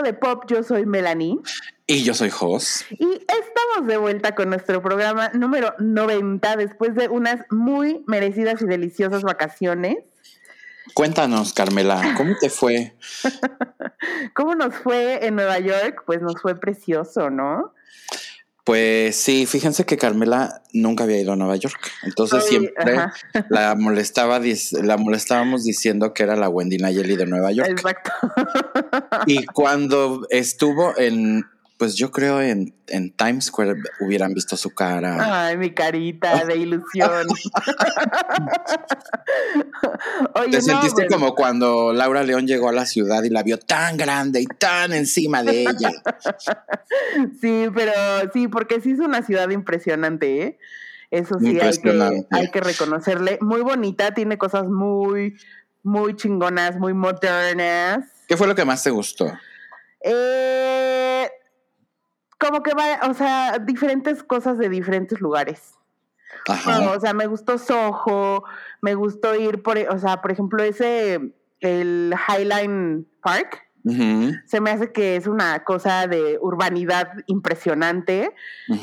Momento de Pop, yo soy Melanie. Y yo soy Jos. Y estamos de vuelta con nuestro programa número 90 después de unas muy merecidas y deliciosas vacaciones. Cuéntanos, Carmela, ¿cómo te fue? ¿Cómo nos fue en Nueva York? Pues nos fue precioso, ¿no? Pues sí, fíjense que Carmela nunca había ido a Nueva York. Entonces siempre la molestaba, la molestábamos diciendo que era la Wendy Nayeli de Nueva York. Exacto. Y cuando estuvo en pues yo creo en, en, Times Square hubieran visto su cara. Ay, mi carita de ilusión. Te sentiste como cuando Laura León llegó a la ciudad y la vio tan grande y tan encima de ella. sí, pero sí, porque sí es una ciudad impresionante, ¿eh? Eso sí, hay que, hay que reconocerle. Muy bonita, tiene cosas muy, muy chingonas, muy modernas. ¿Qué fue lo que más te gustó? Eh, como que va, o sea, diferentes cosas de diferentes lugares. Ajá. o sea, me gustó Soho, me gustó ir por, o sea, por ejemplo, ese, el Highline Park. Se me hace que es una cosa de urbanidad impresionante.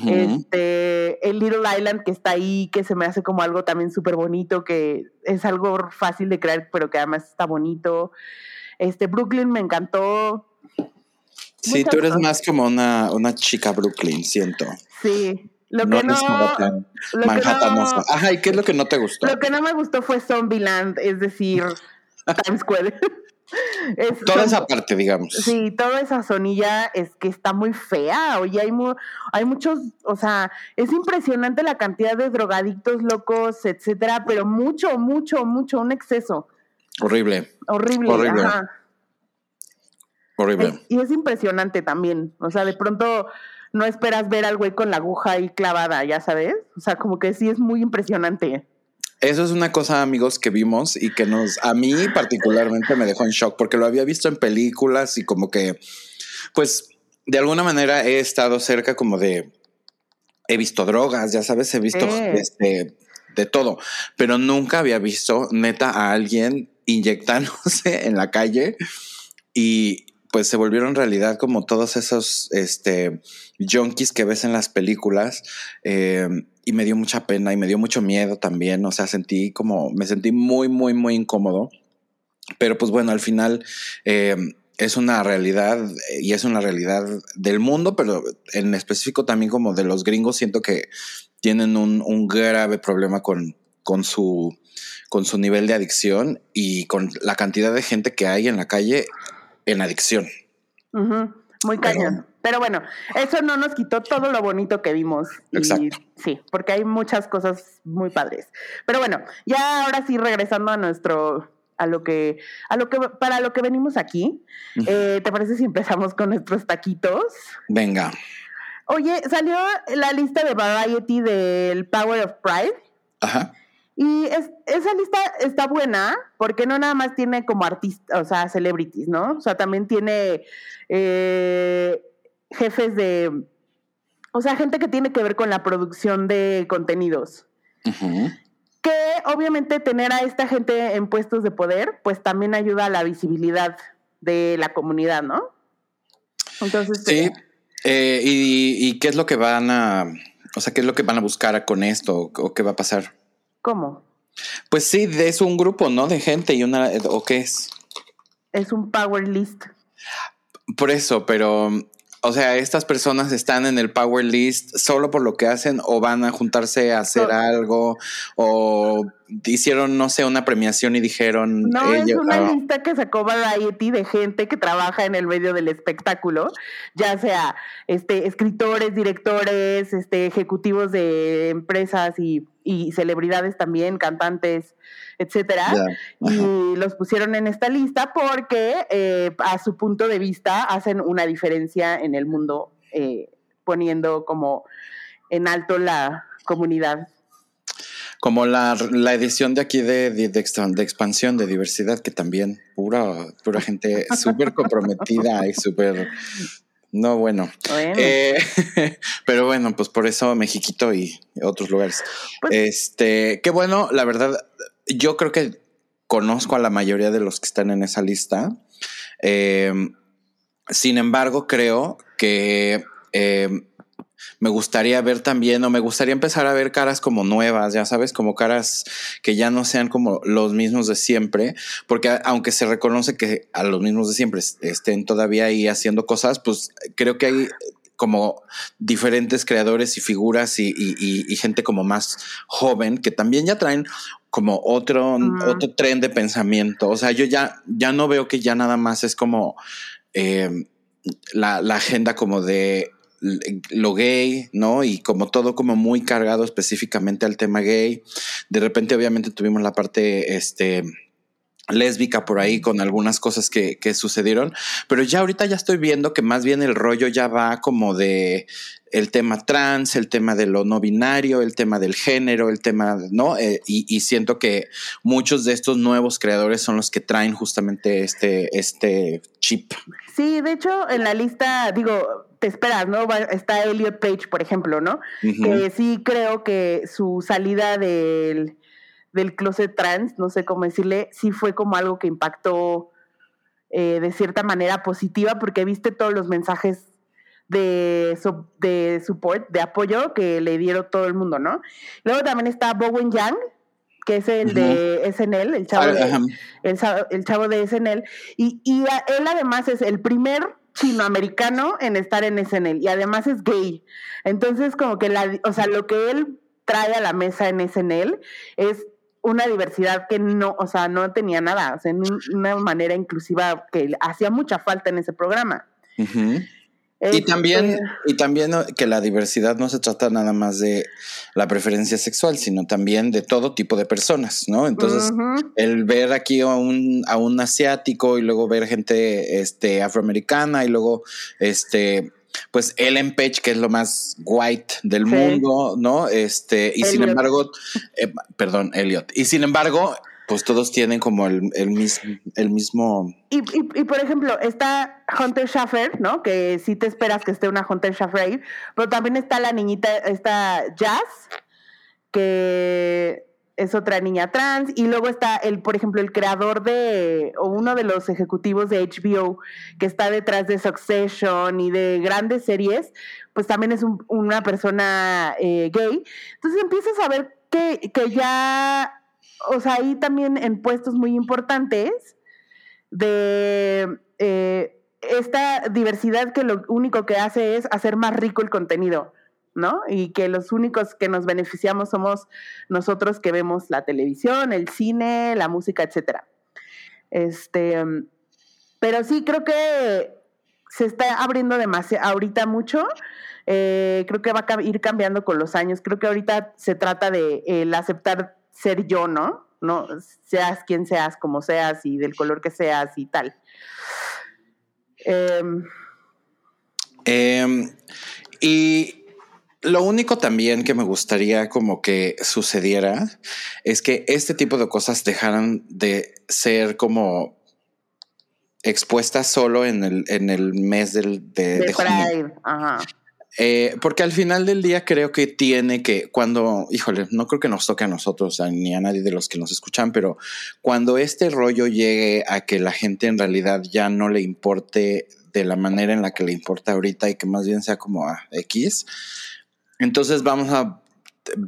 Este, el Little Island que está ahí, que se me hace como algo también súper bonito, que es algo fácil de crear, pero que además está bonito. Este, Brooklyn me encantó. Sí, tú eres más como una, una chica Brooklyn, siento. Sí. Lo que no, Manhattanosa. Ajá, ¿y qué es lo que no te gustó? Lo que no me gustó fue Zombieland, es decir, Times Square. toda esa parte, digamos. Sí, toda esa zonilla es que está muy fea. Oye, hay, hay muchos, o sea, es impresionante la cantidad de drogadictos locos, etcétera, pero mucho, mucho, mucho, un exceso. Horrible. Horrible. Horrible. Ajá. Horrible. y es impresionante también. O sea, de pronto no esperas ver al güey con la aguja ahí clavada, ya sabes. O sea, como que sí es muy impresionante. Eso es una cosa, amigos, que vimos y que nos, a mí particularmente me dejó en shock porque lo había visto en películas y como que, pues, de alguna manera he estado cerca como de, he visto drogas, ya sabes, he visto este, de todo, pero nunca había visto neta a alguien inyectándose en la calle y, pues se volvieron realidad como todos esos este, junkies que ves en las películas. Eh, y me dio mucha pena y me dio mucho miedo también. O sea, sentí como, me sentí muy, muy, muy incómodo. Pero pues bueno, al final eh, es una realidad y es una realidad del mundo, pero en específico también como de los gringos, siento que tienen un, un grave problema con, con su con su nivel de adicción y con la cantidad de gente que hay en la calle en adicción. Muy cañón. Pero, bueno, eso no nos quitó todo lo bonito que vimos. Exacto. Sí, porque hay muchas cosas muy padres. Pero bueno, ya ahora sí regresando a nuestro a lo que a lo que para lo que venimos aquí. Eh, ¿Te parece si empezamos con nuestros taquitos? Venga. Oye, salió la lista de Variety del Power of Pride. Ajá. Y esa lista está buena porque no nada más tiene como artistas, o sea, celebrities, ¿no? O sea, también tiene eh, jefes de, o sea, gente que tiene que ver con la producción de contenidos. Que obviamente tener a esta gente en puestos de poder, pues también ayuda a la visibilidad de la comunidad, ¿no? Entonces. Sí. Eh, y, ¿Y qué es lo que van a, o sea, qué es lo que van a buscar con esto o qué va a pasar? ¿Cómo? Pues sí, es un grupo, ¿no? De gente y una, ¿o qué es? Es un power list. Por eso, pero o sea, estas personas están en el Power List solo por lo que hacen o van a juntarse a hacer algo o hicieron, no sé, una premiación y dijeron... No, es una lista que sacó Variety de gente que trabaja en el medio del espectáculo, ya sea este, escritores, directores, este, ejecutivos de empresas y, y celebridades también, cantantes, etcétera, y los pusieron en esta lista porque eh, a su punto de vista hacen una diferencia en el mundo, eh, poniendo como en alto la comunidad. Como la, edición de aquí de, de, de, expansión, de diversidad, que también pura, pura gente súper comprometida y súper no, bueno. Eh, pero bueno, pues por eso Mexiquito y otros lugares. Pues este, qué bueno, la verdad, yo creo que conozco a la mayoría de los que están en esa lista. Eh, sin embargo, creo que eh, me gustaría ver también, o me gustaría empezar a ver caras como nuevas, ya sabes, como caras que ya no sean como los mismos de siempre, porque aunque se reconoce que a los mismos de siempre estén todavía ahí haciendo cosas, pues creo que hay como diferentes creadores y figuras y, gente como más joven que también ya traen como otro, otro tren de pensamiento. O sea, yo ya, ya no veo que ya nada más es como eh, la, la agenda como de lo gay, ¿no? Y como todo como muy cargado específicamente al tema gay. De repente obviamente tuvimos la parte, este, lésbica por ahí con algunas cosas que, que, sucedieron, pero ya ahorita ya estoy viendo que más bien el rollo ya va como de el tema trans, el tema de lo no binario, el tema del género, el tema, ¿no? Eh, y, y, siento que muchos de estos nuevos creadores son los que traen justamente este, este chip. Sí, de hecho, en la lista, digo, te esperas, ¿no? Está Elliot Page, por ejemplo, ¿no? Que sí creo que su salida del del closet trans, no sé cómo decirle, sí fue como algo que impactó eh, de cierta manera positiva, porque viste todos los mensajes de, de support, de apoyo que le dieron todo el mundo, ¿no? Luego también está Bowen Yang, que es el de SNL, el chavo, de, el, chavo de SNL, y, y él además es el primer chinoamericano en estar en SNL, y además es gay. Entonces, como que la, o sea, lo que él trae a la mesa en SNL es una diversidad que no, o sea, no tenía nada, o sea, una manera inclusiva que hacía mucha falta en ese programa. Y también, y también que la diversidad no se trata nada más de la preferencia sexual, sino también de todo tipo de personas, ¿no? Entonces, el ver aquí a un, a un asiático y luego ver gente este, afroamericana y luego este, pues Ellen Page, que es lo más white del mundo, ¿no? Este, y sin embargo, eh, perdón, Elliot. Y sin embargo, pues todos tienen como el, mismo, el mismo. Y, y, por ejemplo, está Hunter Schaffer, ¿no? Que sí te esperas que esté una Hunter Schaffer ahí, pero también está la niñita, está Jazz, que es otra niña trans, y luego está el, por ejemplo, el creador de, o uno de los ejecutivos de HBO que está detrás de Succession y de grandes series, pues también es una persona eh, gay. Entonces empiezas a ver que, que ya, o sea, ahí también en puestos muy importantes de... Eh, esta diversidad que lo único que hace es hacer más rico el contenido. ¿no? Y que los únicos que nos beneficiamos somos nosotros que vemos la televisión, el cine, la música, etcétera. Este, pero sí creo que se está abriendo demasiado ahorita mucho. Eh, creo que va a ir cambiando con los años. Creo que ahorita se trata de aceptar ser yo, ¿no? No seas quien seas, como seas y del color que seas y tal. Em, em, y lo único también que me gustaría como que sucediera es que este tipo de cosas dejaran de ser como expuestas solo en el, en el mes del, de, de, junio. Eh, porque al final del día creo que tiene que, cuando, híjole, no creo que nos toque a nosotros ni a nadie de los que nos escuchan, pero cuando este rollo llegue a que la gente en realidad ya no le importe de la manera en la que le importa ahorita y que más bien sea como a X, entonces vamos a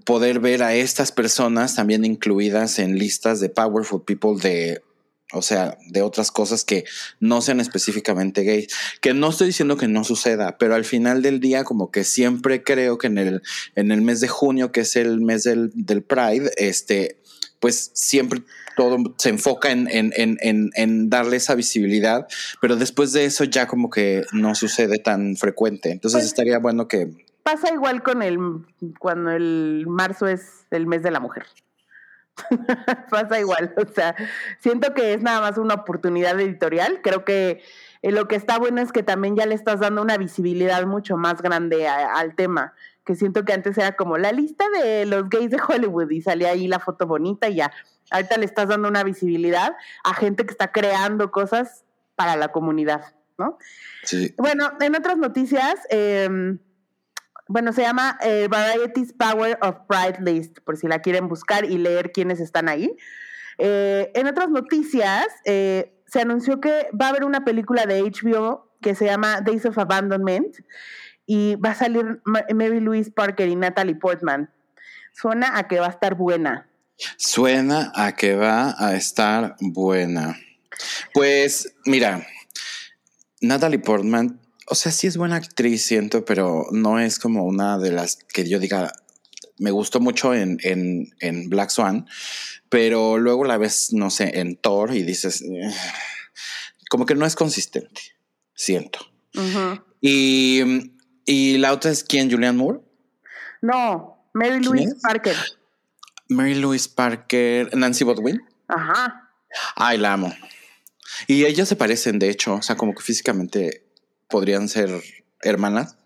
poder ver a estas personas también incluidas en listas de Powerful People de, o sea, de otras cosas que no sean específicamente gays. Que no estoy diciendo que no suceda, pero al final del día, como que siempre creo que en el, en el mes de junio, que es el mes del, del Pride, este, pues siempre todo se enfoca en, en, en, en, darle esa visibilidad, pero después de eso ya como que no sucede tan frecuente. Entonces pues estaría bueno que pasa igual con el cuando el marzo es el mes de la mujer. pasa igual, o sea, siento que es nada más una oportunidad editorial. Creo que eh, lo que está bueno es que también ya le estás dando una visibilidad mucho más grande al tema. Que siento que antes era como la lista de los gays de Hollywood y salía ahí la foto bonita y ya. Ahorita le estás dando una visibilidad a gente que está creando cosas para la comunidad, ¿no? Sí. Bueno, en otras noticias, eh, bueno, se llama eh, Variety's Power of Pride List, por si la quieren buscar y leer quiénes están ahí. Eh, en otras noticias, eh, se anunció que va a haber una película de HBO que se llama Days of Abandonment y va a salir Mary Louise Parker y Natalie Portman. Suena a que va a estar buena. Suena a que va a estar buena. Pues mira, Natalie Portman, o sea, sí es buena actriz, siento, pero no es como una de las que yo diga, me gustó mucho en, en, Black Swan, pero luego la ves, no sé, en Thor y dices, como que no es consistente, siento. y, y, la otra es quién, Julianne Moore. No, Mary Louise Parker. Mary Louise Parker, Nancy Bodwin. Ajá. Ay, la amo. Y ellas se parecen, de hecho, o sea, como que físicamente podrían ser hermanas,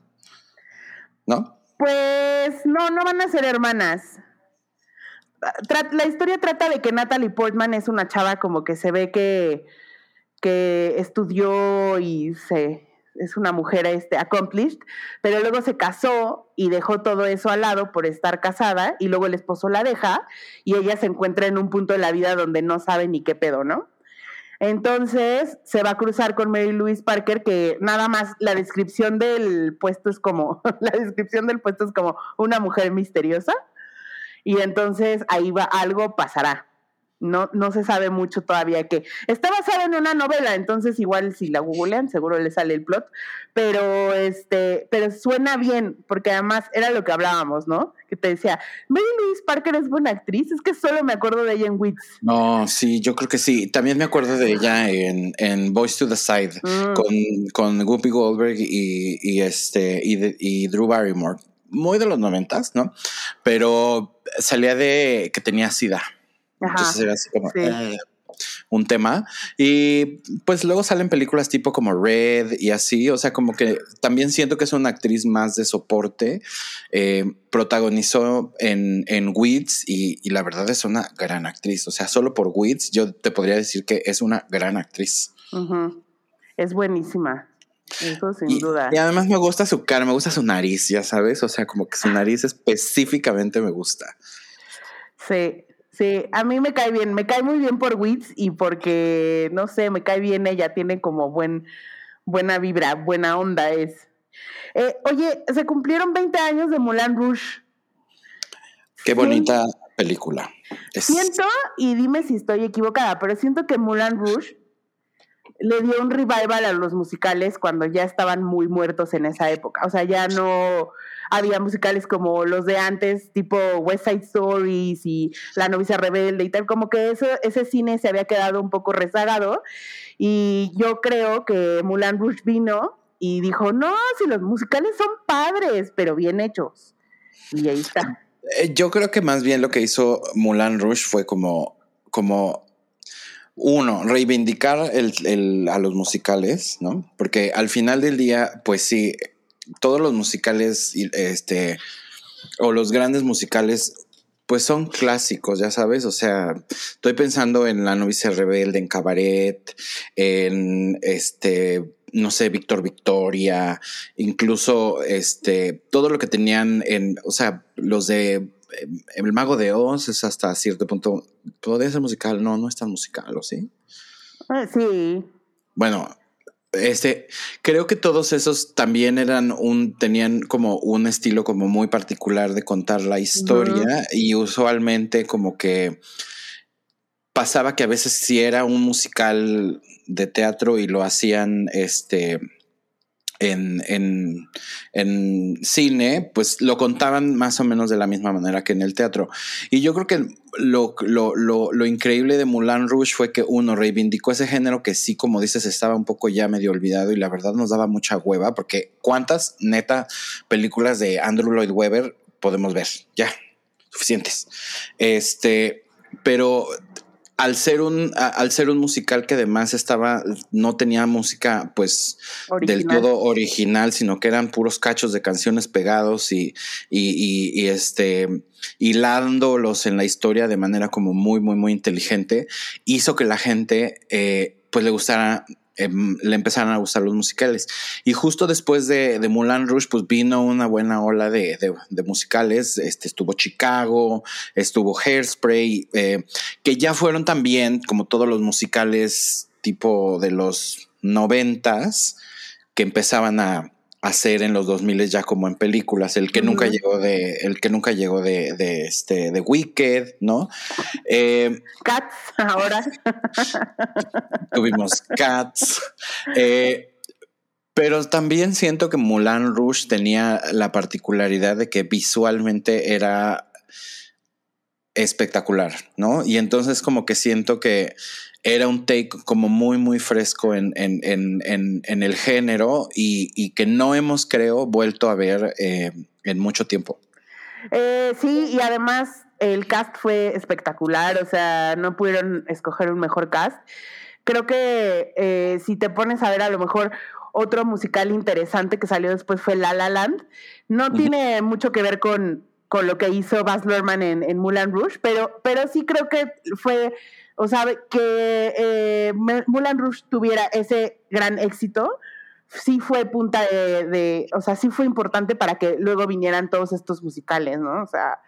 ¿no? Pues no, no van a ser hermanas. La historia trata de que Natalie Portman es una chava como que se ve que, que estudió y se es una mujer este, accomplished, pero luego se casó y dejó todo eso al lado por estar casada y luego el esposo la deja y ella se encuentra en un punto de la vida donde no sabe ni qué pedo, ¿no? Entonces se va a cruzar con Mary Louise Parker, que nada más la descripción del puesto es como, la descripción del puesto es como una mujer misteriosa. Y entonces ahí va, algo pasará. No, no se sabe mucho todavía que está basada en una novela, entonces igual si la googlean seguro le sale el plot, pero este, pero suena bien, porque además era lo que hablábamos, ¿no? Que te decía, Mary Louise Parker es buena actriz, es que solo me acuerdo de ella en Wits. No, sí, yo creo que sí. También me acuerdo de ella en, en Boys to the Side, mm. con, con Whoopi Goldberg y, y este, y, y Drew Barrymore. Muy de los noventas, ¿no? Pero salía de que tenía sida. Entonces era así como eh, un tema. Y pues luego salen películas tipo como Red y así. O sea, como que también siento que es una actriz más de soporte. Eh, protagonizó en, en Weeds y, la verdad es una gran actriz. O sea, solo por Weeds yo te podría decir que es una gran actriz. Es buenísima. Eso sin duda. Y además me gusta su cara, me gusta su nariz, ya sabes. O sea, como que su nariz específicamente me gusta. Sí, Sí, a mí me cae bien, me cae muy bien por Wits y porque, no sé, me cae bien ella, tiene como buen, buena vibra, buena onda es. Eh, oye, se cumplieron 20 años de Moulin Rouge. Qué bonita película. Siento, y dime si estoy equivocada, pero siento que Moulin Rouge le dio un revival a los musicales cuando ya estaban muy muertos en esa época. O sea, ya no había musicales como los de antes, tipo West Side Stories y La novicia rebelde y tal, como que eso, ese cine se había quedado un poco rezagado y yo creo que Mulan Rouge vino y dijo, no, si los musicales son padres, pero bien hechos. Y ahí está. Eh, yo creo que más bien lo que hizo Mulan Rouge fue como, como uno, reivindicar el, a los musicales, ¿no? Porque al final del día, pues sí, todos los musicales, este, o los grandes musicales, pues son clásicos, ya sabes, o sea, estoy pensando en La novicia rebelde, en Cabaret, en este, no sé, Víctor Victoria, incluso este, todo lo que tenían en, o sea, los de eh, El Mago de Oz es hasta cierto punto, podría ser musical, no, no es tan musical, ¿o sí? Ah, sí. Bueno, este, creo que todos esos también eran un, tenían como un estilo como muy particular de contar la historia y usualmente como que pasaba que a veces si era un musical de teatro y lo hacían este en, en, cine, pues lo contaban más o menos de la misma manera que en el teatro. Y yo creo que lo, lo, lo, increíble de Moulin Rouge fue que uno reivindicó ese género que sí, como dices, estaba un poco ya medio olvidado y la verdad nos daba mucha hueva, porque cuántas neta películas de Andrew Lloyd Webber podemos ver, ya, suficientes. Este, pero al ser un al ser un musical que además estaba no tenía música pues del todo original sino que eran puros cachos de canciones pegados y, y, y, este hilándolos en la historia de manera como muy muy muy inteligente hizo que la gente eh, pues le gustara Em, le empezaron a gustar los musicales. Y justo después de, Moulin Rouge, pues vino una buena ola de, musicales. Este, estuvo Chicago, estuvo Hairspray, eh, que ya fueron también, como todos los musicales tipo de los noventas, que empezaban a hacer en los 2000 ya como en películas, el que nunca llegó de, el que nunca llegó de, de este, de Wicked, ¿no? Eh, Cats, ahora. tuvimos Cats. Eh, pero también siento que Mulan Rouge tenía la particularidad de que visualmente era espectacular, ¿no? Y entonces como que siento que era un take como muy, muy fresco en, en, en, en el género y, y, que no hemos, creo, vuelto a ver eh, en mucho tiempo. Eh, sí, y además el cast fue espectacular, o sea, no pudieron escoger un mejor cast. Creo que eh, si te pones a ver a lo mejor otro musical interesante que salió después fue La La Land, no tiene mucho que ver con, con lo que hizo Baz Luhrmann en, en Moulin Rouge, pero, pero sí creo que fue o sea, que eh, Mulan Rouge tuviera ese gran éxito, sí fue punta de, o sea, sí fue importante para que luego vinieran todos estos musicales, ¿no? O sea,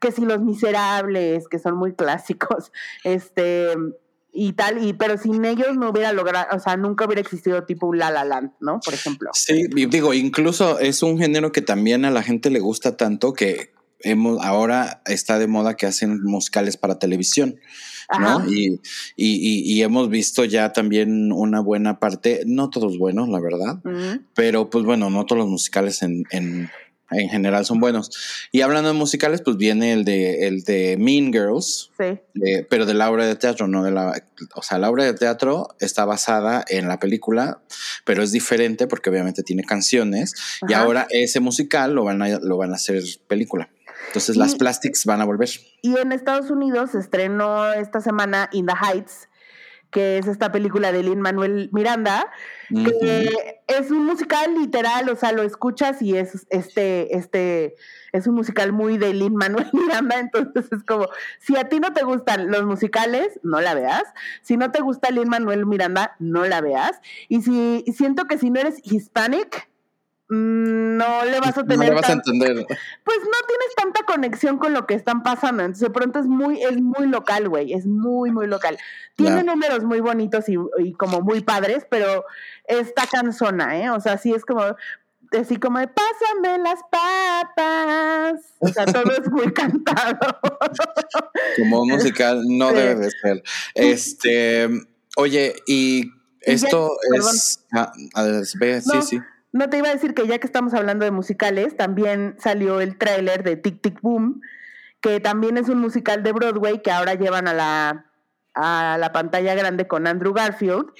que si Los Miserables, que son muy clásicos, este, y tal, y pero sin ellos no hubiera logrado, o sea, nunca hubiera existido tipo La La Land, ¿no? Por ejemplo. Sí, digo, incluso es un género que también a la gente le gusta tanto que hemos, ahora está de moda que hacen musicales para televisión. ¿no? Y, y, y, hemos visto ya también una buena parte, no todos buenos, la verdad, pero pues bueno, no todos los musicales en, en, en, general son buenos. Y hablando de musicales, pues viene el de, el de Mean Girls, sí. pero de la obra de teatro, no de la, o sea, la obra de teatro está basada en la película, pero es diferente porque obviamente tiene canciones y ahora ese musical lo van a, lo van a hacer película. Entonces las plastics van a volver. Y en Estados Unidos se estrenó esta semana In the Heights, que es esta película de Lin Manuel Miranda, que es un musical literal, o sea, lo escuchas y es este, este, es un musical muy de Lin Manuel Miranda, entonces es como, si a ti no te gustan los musicales, no la veas, si no te gusta Lin Manuel Miranda, no la veas, y si siento que si no eres hispanic, no le vas a tener. No vas a entender. Pues no tienes tanta conexión con lo que están pasando. Entonces, de pronto es muy, es muy local, güey. Es muy, muy local. Tiene números muy bonitos y, como muy padres, pero está cansona, ¿eh? O sea, sí es como. Así como de pásame las papas. O sea, todo es muy cantado. Como musical no debe de ser. Este, oye, y esto es. Ah, sí, sí. No te iba a decir que ya que estamos hablando de musicales, también salió el tráiler de Tic Tic Boom, que también es un musical de Broadway que ahora llevan a la, a la pantalla grande con Andrew Garfield.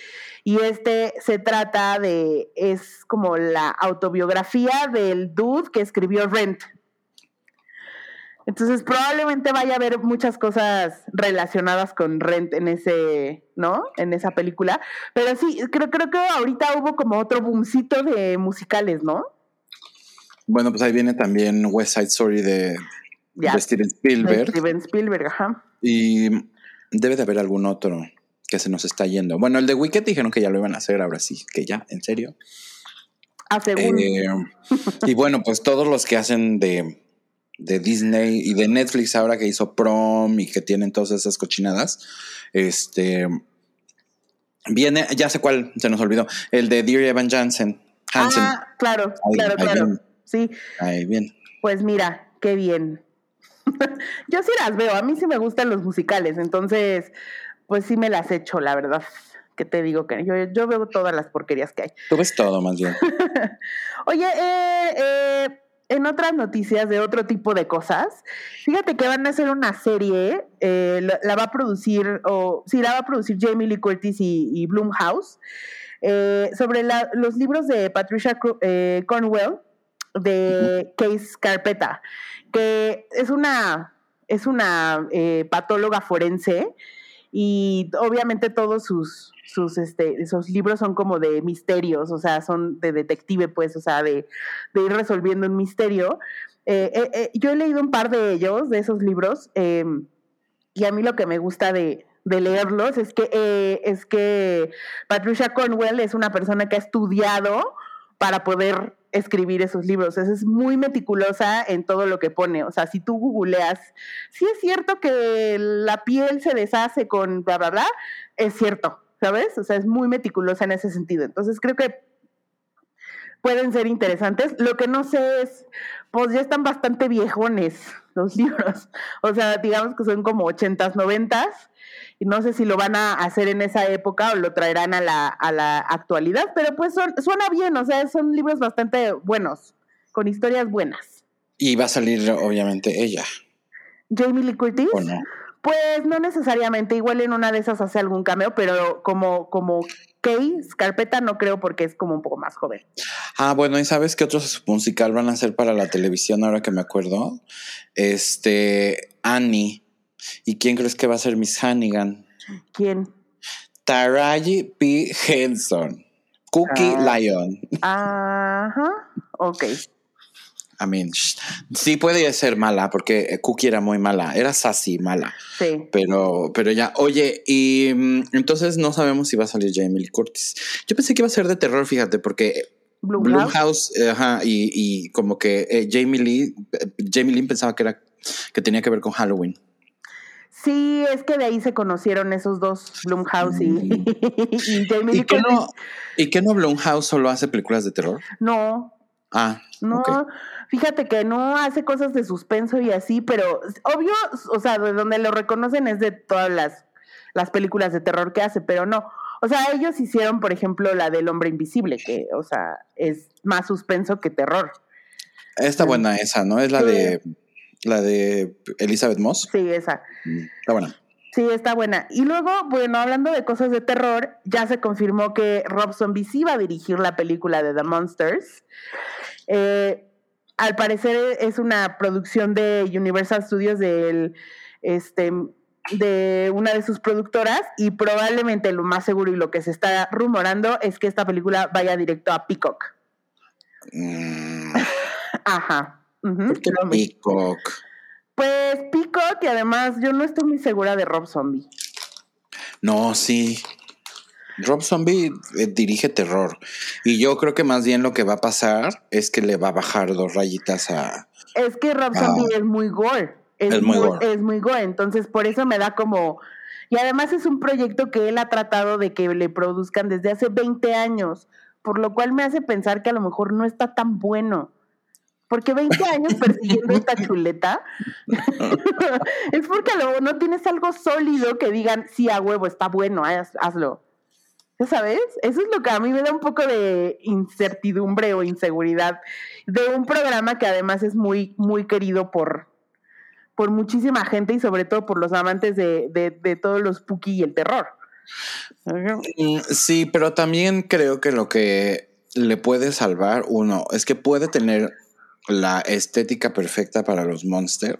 Y este se trata de, es como la autobiografía del dude que escribió Rent. Entonces probablemente vaya a haber muchas cosas relacionadas con Rent en ese, ¿no? En esa película. Pero sí, creo, creo que ahorita hubo como otro boomcito de musicales, ¿no? Bueno, pues ahí viene también West Side Story de, Steven Spielberg. Steven Spielberg, ajá. Y debe de haber algún otro que se nos está yendo. Bueno, el de Wicked dijeron que ya lo iban a hacer, ahora sí, que ya, en serio. A según. Eh, y bueno, pues todos los que hacen de de Disney y de Netflix ahora que hizo Prom y que tienen todas esas cochinadas. Este viene, ya sé cuál, se nos olvidó, el de Dear Evan Jansen. Hansen. Ah, claro, claro, claro. Sí. Ahí bien. Pues mira, qué bien. Yo sí las veo, a mí sí me gustan los musicales, entonces, pues sí me las echo, la verdad. Que te digo que yo, yo veo todas las porquerías que hay. Tú ves todo, más bien. Oye, eh, eh en otras noticias de otro tipo de cosas, fíjate que van a hacer una serie, eh, la, va a producir, o sí, la va a producir Jamie Lee Curtis y, y Bloomhouse, eh, sobre los libros de Patricia eh, Cornwell de Case Carpeta, que es una, es una patóloga forense y obviamente todos sus, sus, este, esos libros son como de misterios, o sea, son de detective, pues, o sea, de, ir resolviendo un misterio. Eh, eh, eh, yo he leído un par de ellos, de esos libros, y a mí lo que me gusta de, leerlos es que, es que Patricia Cornwell es una persona que ha estudiado para poder escribir esos libros. Es, muy meticulosa en todo lo que pone. O sea, si tú googleas, si es cierto que la piel se deshace con bla, bla, bla, es cierto. ¿sabes? O sea, es muy meticulosa en ese sentido. Entonces creo que pueden ser interesantes. Lo que no sé es, pues ya están bastante viejones los libros. O sea, digamos que son como ochentas, noventas. Y no sé si lo van a hacer en esa época o lo traerán a la, a la actualidad, pero pues son, suena bien, o sea, son libros bastante buenos, con historias buenas. Y va a salir, obviamente, ella. Jamie Lee Curtis. ¿O no? Pues no necesariamente, igual en una de esas hace algún cameo, pero como, como Kay, Scarpeta no creo porque es como un poco más joven. Ah, bueno, ¿y sabes qué otros musical van a hacer para la televisión ahora que me acuerdo? Este, Annie. ¿Y quién crees que va a ser Miss Hannigan? ¿Quién? Taraji P. Henson. Cookie Ah. Lion. Ajá, ok. I mean, sí puede ser mala, porque Cookie era muy mala. Era sassy, mala. Sí. Pero, pero ya, oye, y mm, entonces no sabemos si va a salir Jamie Lee Curtis. Yo pensé que iba a ser de terror, fíjate, porque Blumhouse. Blumhouse, eh, ajá, y, y como que eh, Jamie Lee, eh, Jamie Lee pensaba que era que tenía que ver con Halloween. Sí, es que de ahí se conocieron esos dos, Blumhouse y, y Jamie ¿Y Lee que Curtis. no, y que no Blumhouse solo hace películas de terror? No, Ah, no. Fíjate que no hace cosas de suspenso y así, pero obvio, o sea, de donde lo reconocen es de todas las, las películas de terror que hace, pero no. O sea, ellos hicieron, por ejemplo, la del hombre invisible, que, o sea, es más suspenso que terror. Está Sí. buena esa, ¿no? Es la Sí. de la de Elizabeth Moss. Sí, esa. Mm, Está buena. Sí, está buena. Y luego, bueno, hablando de cosas de terror, ya se confirmó que Rob Zombie sí va a dirigir la película de The Monsters. Eh, al parecer es una producción de Universal Studios del, este, de una de sus productoras y probablemente lo más seguro y lo que se está rumorando es que esta película vaya directo a Peacock. Mm, Ajá. ¿Por qué. Peacock? Pues Peacock y además yo no estoy muy segura de Rob Zombie. No, sí. Rob Zombie eh, dirige terror. Y yo creo que más bien lo que va a pasar es que le va a bajar dos rayitas a. Es que Rob. Zombie es muy gore. Es muy gore. Es muy gore. Entonces, por eso me da como. Y además es un proyecto que él ha tratado de que le produzcan desde hace 20 años. Por lo cual me hace pensar que a lo mejor no está tan bueno. Porque 20 años persiguiendo esta chuleta es porque a lo mejor no tienes algo sólido que digan, sí, a huevo, está bueno, haz- hazlo. ¿Ya sabes? Eso es lo que a mí me da un poco de incertidumbre o inseguridad de un programa que además es muy, muy querido por, por muchísima gente y sobre todo por los amantes de, de, todos los spooky y el terror. Mm, Sí, pero también creo que lo que le puede salvar, uno, es que puede tener la estética perfecta para los monsters.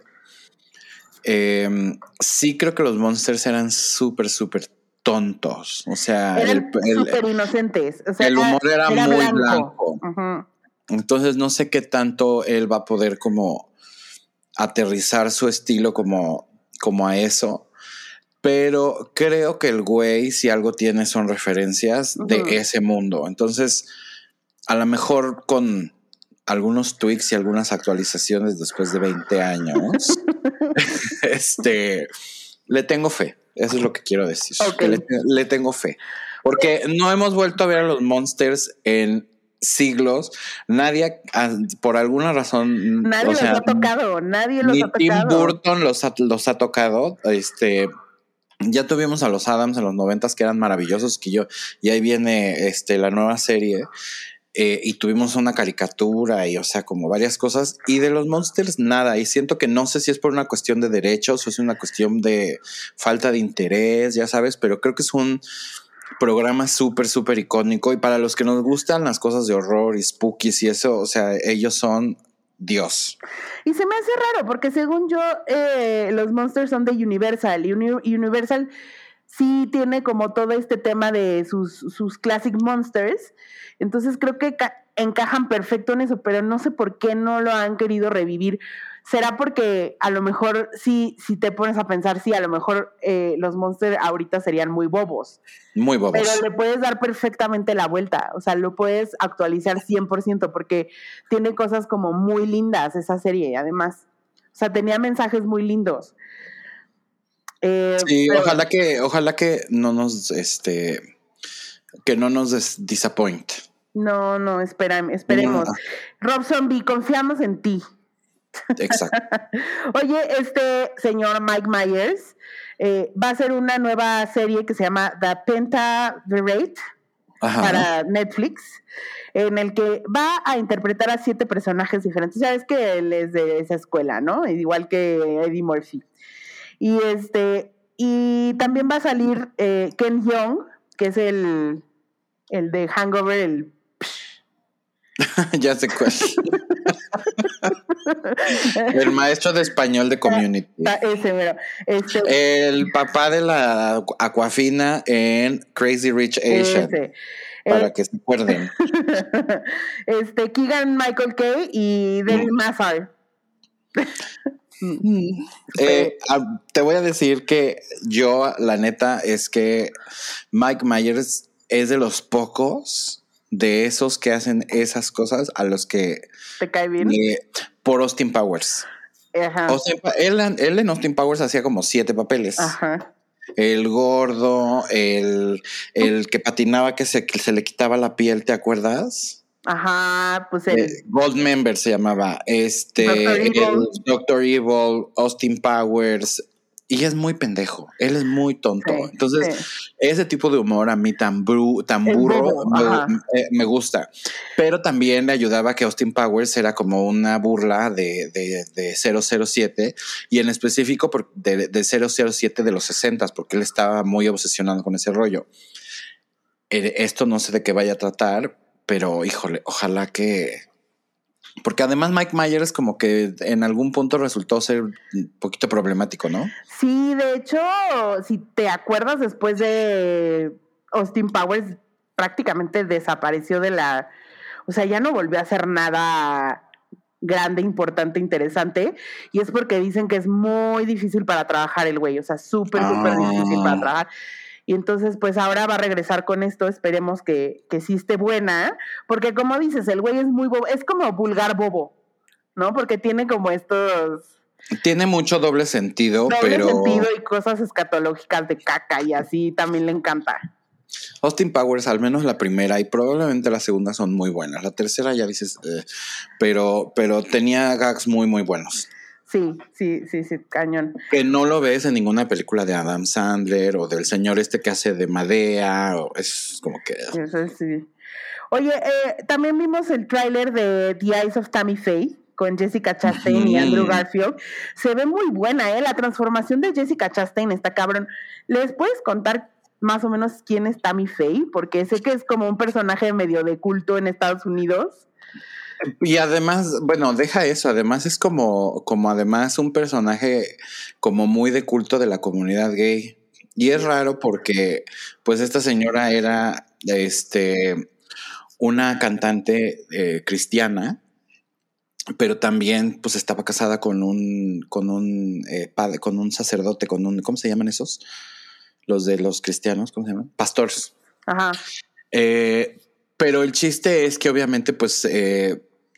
Em, sí creo que los monsters eran súper, súper tontos. O sea, el, Eran el- súper inocentes. O sea, el humor era muy blanco. Entonces no sé qué tanto él va a poder como aterrizar su estilo como, como a eso. Pero creo que el güey, si algo tiene, son referencias de ese mundo. Entonces, a lo mejor con algunos tweaks y algunas actualizaciones después de 20 años, este, le tengo fe. Eso es lo que quiero decir. Que le, le tengo fe. Porque no hemos vuelto a ver a los monsters en siglos. Nadie, ah, por alguna razón, Nadie los sea, ha tocado, nadie los ni ha Tim tocado. Burton los ha, los ha tocado. Este, ya tuvimos a los Adams en los noventas que eran maravillosos, que yo, y ahí viene este, la nueva serie. Eh, y tuvimos una caricatura y, o sea, como varias cosas. Y de los Monsters, nada. Y siento que no sé si es por una cuestión de derechos o es una cuestión de falta de interés, ya sabes, pero creo que es un programa súper, súper icónico. Y para los que nos gustan las cosas de horror y spookies y eso, o sea, ellos son Dios. Y se me hace raro porque según yo, eh, los monsters son de Universal y Uni- Universal sí tiene como todo este tema de sus, sus classic monsters. Entonces creo que ca- encajan perfecto en eso, pero no sé por qué no lo han querido revivir. ¿Será porque a lo mejor sí, si te pones a pensar, sí, a lo mejor eh, los monsters ahorita serían muy bobos? Muy bobos. Pero le puedes dar perfectamente la vuelta, o sea, lo puedes actualizar 100% porque tiene cosas como muy lindas esa serie, además. O sea, tenía mensajes muy lindos. Eh, Sí, pero- ojalá que, ojalá que no nos, este, que no nos des- disappoint. No, no, espera, esperemos. Rob Zombie, confiamos en ti. Exacto. Oye, este señor Mike Myers eh, va a hacer una nueva serie que se llama The Penta Rate para Netflix, en el que va a interpretar a siete personajes diferentes. Sabes que él es de esa escuela, ¿no? Igual que Eddie Murphy. Y este, y también va a salir eh, Ken Young, que es el, el de Hangover, el ya sé cuál. el maestro de español de Community. Ah, ese, este, el papá de la Aquafina en Crazy Rich Asian. Para eh, que se acuerden. este, Keegan Michael Kay y David Maffar. Eh, te voy a decir que yo, la neta, es que Mike Myers es de los pocos de esos que hacen esas cosas a los que... ¿Te cae bien? por Austin Powers. Ajá. él, en Austin Powers hacía como siete papeles. Ajá. El gordo, el, el que patinaba que se, que se le quitaba la piel, ¿te acuerdas? Ajá, pues el... Eh, Gold Member se llamaba. Este, Doctor Evil, Austin Powers, y es muy pendejo, él es muy tonto. Entonces, ese tipo de humor a mí tan, tan burro eh, me, gusta. Pero también le ayudaba que Austin Powers era como una burla de, de, 007 y en específico de, de 007 de los 60 porque él estaba muy obsesionado con ese rollo. Eh, esto no sé de qué vaya a tratar, pero híjole, ojalá que, porque además Mike Myers como que en algún punto resultó ser un poquito problemático, ¿no? Sí, de hecho, si te acuerdas, después de Austin Powers prácticamente desapareció de la... O sea, ya no volvió a hacer nada grande, importante, interesante. Y es porque dicen que es muy difícil para trabajar el güey. O sea, súper, súper difícil para ah. trabajar. Y entonces, pues ahora va a regresar con esto, esperemos que, que sí esté buena, porque como dices, el güey es muy bobo, es como vulgar bobo, ¿no? Porque tiene como estos... Tiene mucho doble sentido, doble pero... sentido y cosas escatológicas de caca y así también le encanta. Austin Powers, al menos la primera y probablemente la segunda son muy buenas. La tercera ya dices, eh, pero, pero tenía gags muy, muy buenos. Sí, sí, sí, sí, cañón. Que no lo ves en ninguna película de Adam Sandler o del señor este que hace de Madea, o es como que... Eso sí. Oye, eh, también vimos el tráiler de The Eyes of Tammy Faye con Jessica Chastain y Andrew Garfield. Se ve muy buena, ¿eh? La transformación de Jessica Chastain está cabrón. ¿Les puedes contar más o menos quién es Tammy Faye? Porque sé que es como un personaje medio de culto en Estados Unidos. Y además, bueno, deja eso, además es como, como además un personaje como muy de culto de la comunidad gay. Y es raro porque, pues, esta señora era, este, una cantante eh, cristiana, pero también, pues, estaba casada con un, con un eh, padre, con un sacerdote, con un, ¿cómo se llaman esos? Los de los cristianos, ¿cómo se llaman? Pastores. Ajá. Eh, pero el chiste es que obviamente, pues,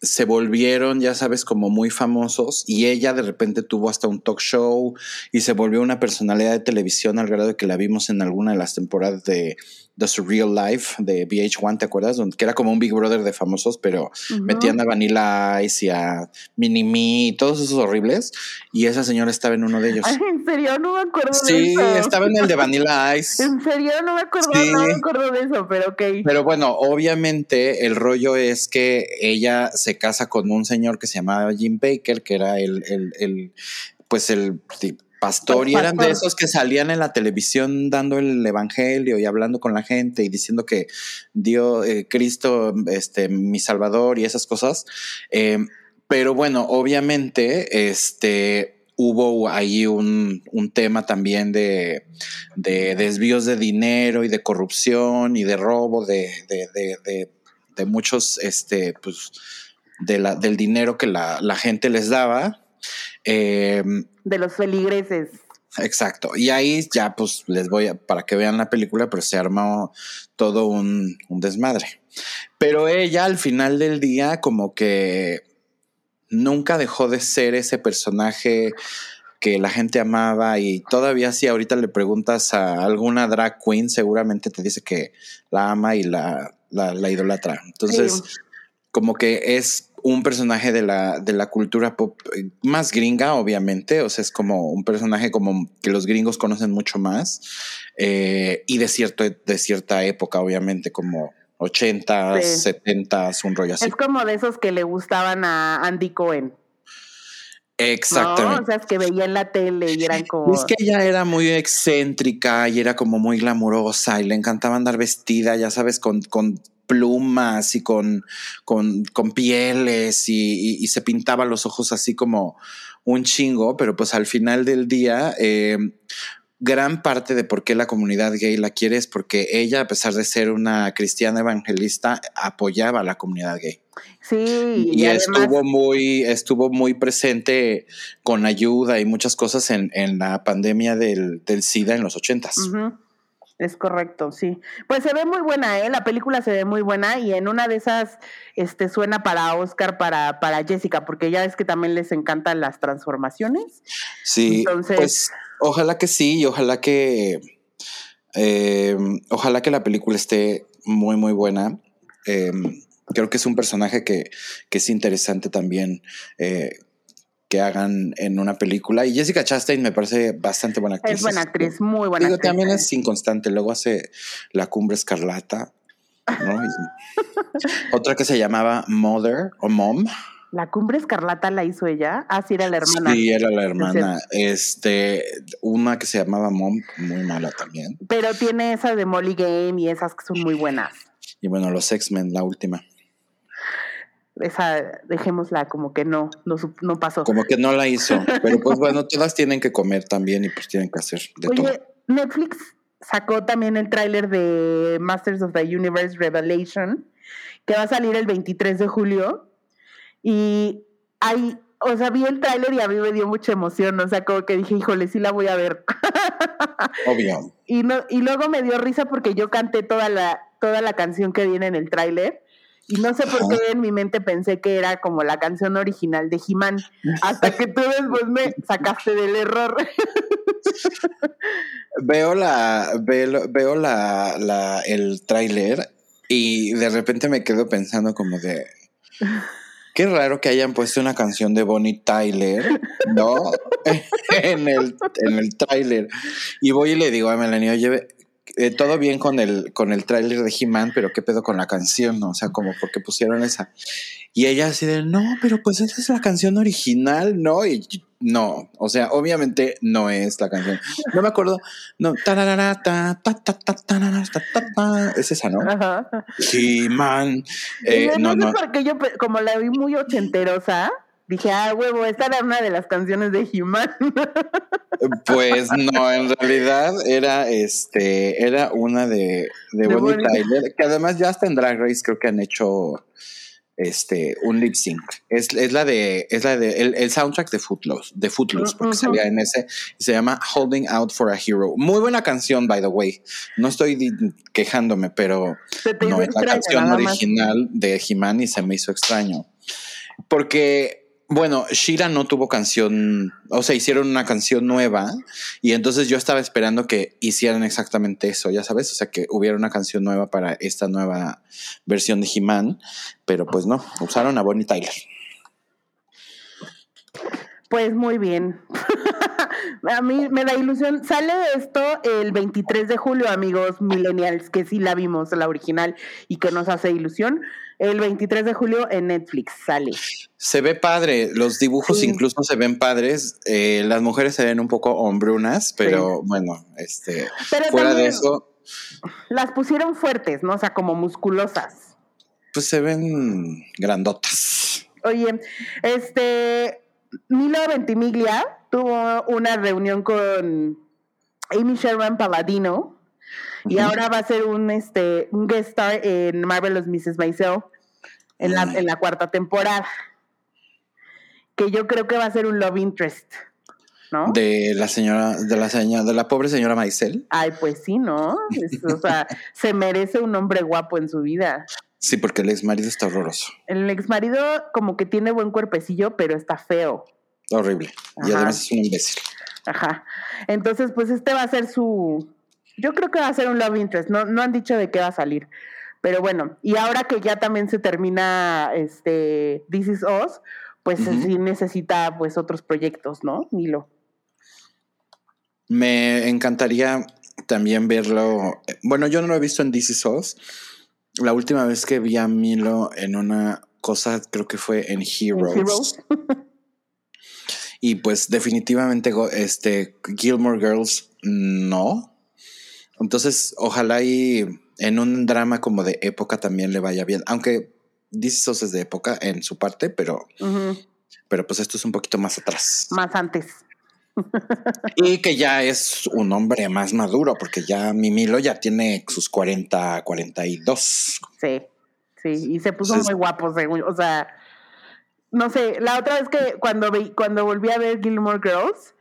se volvieron, ya sabes, como muy famosos y ella de repente tuvo hasta un talk show y se volvió una personalidad de televisión al grado de que la vimos en alguna de las temporadas de The Surreal Life de VH1, ¿te acuerdas? Donde, que era como un Big Brother de famosos, pero metían a Vanilla Ice y a Mini Me y todos esos horribles. Y esa señora estaba en uno de ellos. ¿En serio? No me acuerdo de eso. Sí, estaba en el de Vanilla Ice. ¿En serio? No me acuerdo, no me acuerdo de eso, pero ok. Pero bueno, obviamente el rollo es que ella se casa con un señor que se llamaba Jim Baker, que era el, el, el pues el pastor y eran de esos que salían en la televisión dando el evangelio y hablando con la gente y diciendo que Dios, eh, Cristo, este, mi Salvador y esas cosas. Eh, pero bueno, obviamente, este, hubo ahí un, tema también de, desvíos de dinero y de corrupción y de robo de, de muchos, este, pues, la, del dinero que la, la gente les daba. Eh, de los feligreses. Exacto. Y ahí ya pues les voy a, para que vean la película, pero se armó todo un, desmadre. Pero ella al final del día como que nunca dejó de ser ese personaje que la gente amaba y todavía si ahorita le preguntas a alguna drag queen, seguramente te dice que la ama y la, la, idolatra. Entonces, como que es un personaje de la, de la cultura pop eh, más gringa, obviamente, o sea, es como un personaje como que los gringos conocen mucho más eh, y de, cierto, de cierta época, obviamente, como 80, 70, un rollo así. Es como de esos que le gustaban a Andy Cohen. Exactamente. O sea, es que veía en la tele y eran como. Es que ella era muy excéntrica y era como muy glamurosa y le encantaba andar vestida, ya sabes, con, con plumas y con, con, con pieles y, se pintaba los ojos así como un chingo, pero pues al final del día, eh, gran parte de por qué la comunidad gay la quiere es porque ella, a pesar de ser una cristiana evangelista, apoyaba a la comunidad gay. Sí, y, estuvo muy, estuvo muy presente con ayuda y muchas cosas en, la pandemia del, SIDA en los ochentas. Es correcto, sí. Pues se ve muy buena, ¿eh? La película se ve muy buena y en una de esas este, suena para Oscar, para, para Jessica, porque ya es que también les encantan las transformaciones. Sí, Entonces, pues ojalá que sí y ojalá que, eh, ojalá que la película esté muy, muy buena. Em, creo que es un personaje que, que es interesante también. Eh, que hagan en una película. Y Jessica Chastain me parece bastante buena actriz. Es buena actriz, muy buena Digo, También es inconstante. Luego hace La Cumbre Escarlata. otra que se llamaba Mother o Mom. La Cumbre Escarlata la hizo ella. Ah, sí, era la hermana. Sí, era la hermana. Este, una que se llamaba Mom, muy mala también. Pero tiene esa de Molly Game y esas que son muy buenas. Y bueno, los X-Men, la última esa dejémosla como que no, no, no pasó. Como que no la hizo, pero pues bueno, todas tienen que comer también y pues tienen que hacer de Oye, Netflix sacó también el tráiler de Masters of the Universe Revelation, que va a salir el 23 de julio y hay, o sea, vi el tráiler y a mí me dio mucha emoción, o sea, como que dije, híjole, sí la voy a ver. Obvio. Y, no, y luego me dio risa porque yo canté toda la, toda la canción que viene en el tráiler y no sé por qué en mi mente pensé que era como la canción original de He-Man, hasta que tú después me sacaste del error. veo la, veo, veo la, la, el tráiler y de repente me quedo pensando como de qué raro que hayan puesto una canción de Bonnie Tyler, ¿no? en el, en el tráiler. Y voy y le digo a Melanie, oye, eh, todo bien con el, con el tráiler de He-Man, pero qué pedo con la canción, ¿no? O sea, como porque pusieron esa. Y ella así de, no, pero pues esa es la canción original, ¿no? Y no, o sea, obviamente no es la canción. No me acuerdo, no, es esa, ¿no? He-Man. Eh, no, no, sé por qué yo, como la vi muy ochenterosa, Dije, ah, huevo, esta era una de las canciones de Human. Pues no, en realidad era este, era una de, de, Bonnie Tyler, que además ya hasta en Drag Race creo que han hecho este un lip sync. Es, es la de, es la de el, soundtrack de Footloose, de Footloose, porque salía en ese, se llama Holding Out for a Hero. Muy buena canción, by the way. No estoy quejándome, pero no es la canción original de He-Man y se me hizo extraño. Porque bueno, Shira no tuvo canción, o sea, hicieron una canción nueva y entonces yo estaba esperando que hicieran exactamente eso, ya sabes, o sea, que hubiera una canción nueva para esta nueva versión de He-Man, pero pues no, usaron a Bonnie Tyler. Pues muy bien. a mí me da ilusión. Sale esto el 23 de julio, amigos millennials, que sí la vimos, la original, y que nos hace ilusión. El 23 de julio en Netflix sale. Se ve padre, los dibujos incluso se ven padres. Eh, las mujeres se ven un poco hombrunas, pero bueno, este, fuera de eso. Las pusieron fuertes, ¿no? O sea, como musculosas. Pues se ven grandotas. Oye, este, Milo Ventimiglia tuvo una reunión con Amy Sherman Paladino y ahora va a ser un, este, un guest star en Marvelous Mrs. Maisel en la, en la cuarta temporada. Que yo creo que va a ser un love interest. ¿No? De la señora, de la señora, de la pobre señora Maisel. Ay, pues sí, ¿no? o sea, se merece un hombre guapo en su vida. Sí, porque el ex marido está horroroso. El ex marido como que tiene buen cuerpecillo, pero está feo. Horrible. Y además es un imbécil. Ajá. Entonces, pues este va a ser su. Yo creo que va a ser un love interest. No, no han dicho de qué va a salir. Pero bueno, y ahora que ya también se termina este This Is Us, pues sí necesita pues otros proyectos, ¿no? Milo. Me encantaría también verlo. Bueno, yo no lo he visto en This Is Us. La última vez que vi a Milo en una cosa, creo que fue en Heroes. Heroes? y pues definitivamente este Gilmore Girls no. Entonces, ojalá y en un drama como de época también le vaya bien. Aunque dice es de época en su parte, pero, pero pues esto es un poquito más atrás. Más antes. Y que ya es un hombre más maduro, porque ya Mimilo ya tiene sus 40, 42. Sí, sí, y se puso muy guapo, según, o sea, no sé, la otra vez que cuando, cuando volví a ver Gilmore Girls,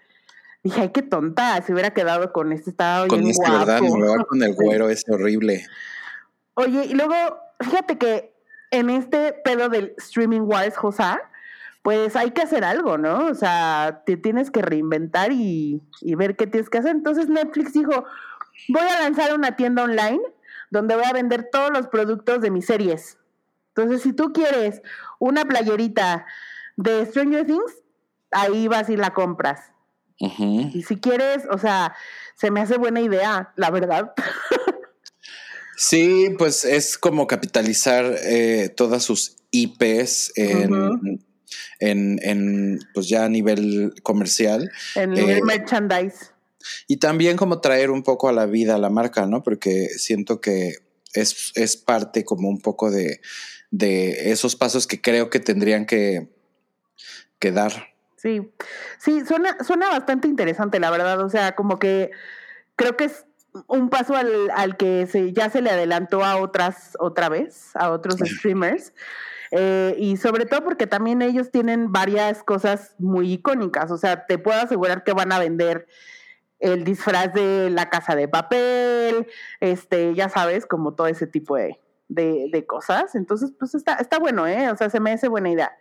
Dije, ay, qué tonta, se hubiera quedado con este, estaba Con este, ¿verdad? con el güero, es horrible. Oye, y luego, fíjate que en este pedo del streaming wars, José, pues hay que hacer algo, ¿no? O sea, te tienes que reinventar y, y ver qué tienes que hacer. Entonces Netflix dijo, voy a lanzar una tienda online donde voy a vender todos los productos de mis series. Entonces, si tú quieres una playerita de Stranger Things, ahí vas y la compras. Y si quieres, o sea, se me hace buena idea, la verdad. sí, pues es como capitalizar eh, todas sus IPs en, en, pues ya a nivel comercial. En nivel eh, merchandise. Y también como traer un poco a la vida a la marca, ¿no? Porque siento que es, es parte como un poco de, de esos pasos que creo que tendrían que, que dar. Sí, sí, suena, suena bastante interesante, la verdad. O sea, como que creo que es un paso al, al que se, ya se le adelantó a otras, otra vez, a otros streamers. Eh, y sobre todo porque también ellos tienen varias cosas muy icónicas. O sea, te puedo asegurar que van a vender el disfraz de la casa de papel, este, ya sabes, como todo ese tipo de, de, de cosas. Entonces, pues está, está bueno, ¿eh? O sea, se me hace buena idea.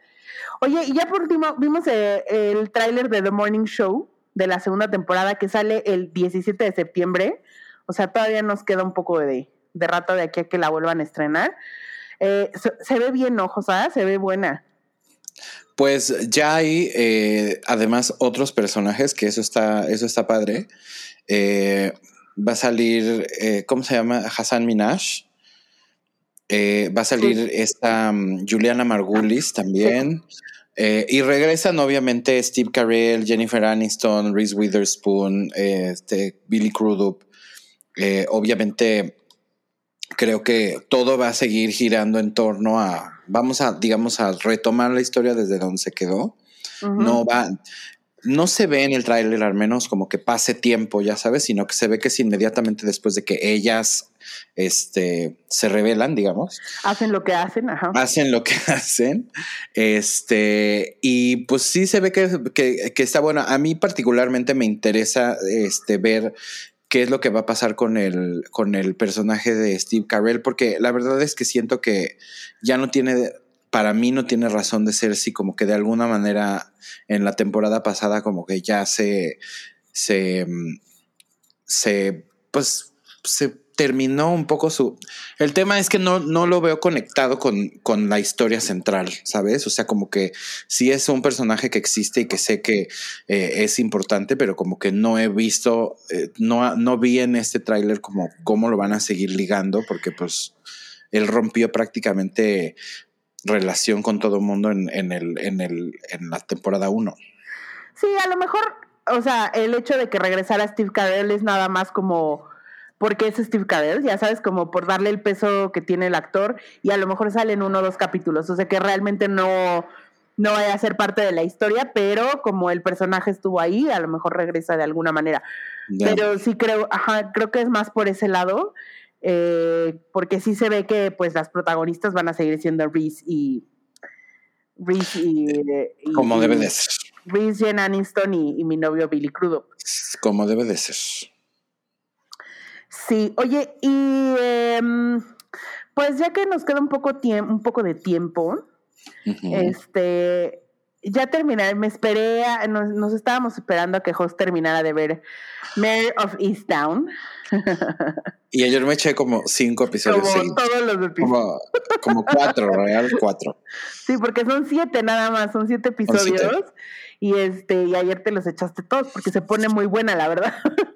Oye, y ya por último, vimos eh, el tráiler de The Morning Show de la segunda temporada que sale el 17 de septiembre. O sea, todavía nos queda un poco de, rato de aquí a que la vuelvan a estrenar. Eh, se, ve bien, ¿no, José? Se ve buena. Pues ya hay eh, además otros personajes que eso está, eso está padre. va a salir, ¿cómo se llama? Hassan Minash. Eh, va a salir esta mm, Juliana Margulis también. Eh, y regresan obviamente Steve Carell, Jennifer Aniston, Reese Witherspoon, este, Billy Crudup. Eh, obviamente creo que todo va a seguir girando en torno a, vamos a, digamos, a retomar la historia desde donde se quedó. No va, no se ve en el tráiler al menos como que pase tiempo, ya sabes, sino que se ve que es inmediatamente después de que ellas este, se revelan, digamos. Hacen lo que hacen, ajá. Hacen lo que hacen. Este, y pues sí se ve que, está bueno. A mí particularmente me interesa este, ver qué es lo que va a pasar con el, con el personaje de Steve Carell, porque la verdad es que siento que ya no tiene, para mí no tiene razón de ser si como que de alguna manera en la temporada pasada como que ya se, se, mm, se, pues, se terminó un poco su... El tema es que no, no lo veo conectado con, con, la historia central, ¿sabes? O sea, como que sí es un personaje que existe y que sé que eh, es importante, pero como que no he visto, eh, no, no vi en este tráiler como cómo lo van a seguir ligando, porque pues él rompió prácticamente relación con todo mundo en, en, el, en, el, en la temporada 1. Sí, a lo mejor, o sea, el hecho de que regresara Steve Carell es nada más como porque es Steve Carell, ya sabes, como por darle el peso que tiene el actor y a lo mejor sale en uno o dos capítulos, o sea que realmente no, no vaya a ser parte de la historia, pero como el personaje estuvo ahí, a lo mejor regresa de alguna manera. Pero sí creo, ajá, creo que es más por ese lado, eh, porque sí se ve que pues las protagonistas van a seguir siendo Reese y... Reese y, como debe de ser. Reese, Jen Aniston y, y mi novio Billy Crudup. Como debe de ser. Sí, oye, y em, pues ya que nos queda un poco, un poco de tiempo, este, ya terminé, me esperé, nos, estábamos esperando a que Host terminara de ver Mayor of Easttown. Y ayer me eché como cinco episodios. Como todos los episodios. Como, cuatro, real cuatro. Sí, porque son siete nada más, son siete episodios. Y este, y ayer te los echaste todos, porque se pone muy buena, la verdad.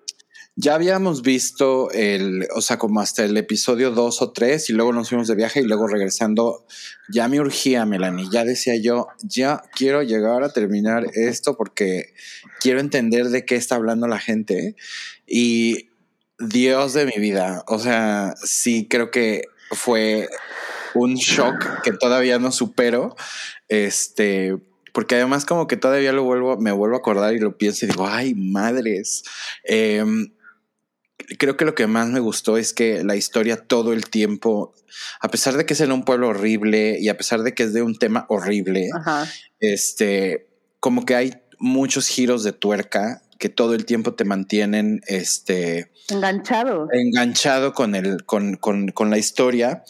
Ya habíamos visto el, o sea, como hasta el episodio dos o tres, y luego nos fuimos de viaje y luego regresando, ya me urgía, Melanie, ya decía yo, ya quiero llegar a terminar esto porque quiero entender de qué está hablando la gente. Y Dios de mi vida, o sea, sí creo que fue un shock que todavía no supero. Este, porque además como que todavía lo vuelvo, me vuelvo a acordar y lo pienso y digo, ay, madres. Em, creo que lo que más me gustó es que la historia todo el tiempo, a pesar de que es en un pueblo horrible y a pesar de que es de un tema horrible, este, como que hay muchos giros de tuerca que todo el tiempo te mantienen este enganchado. Enganchado con el, con, con, con la historia.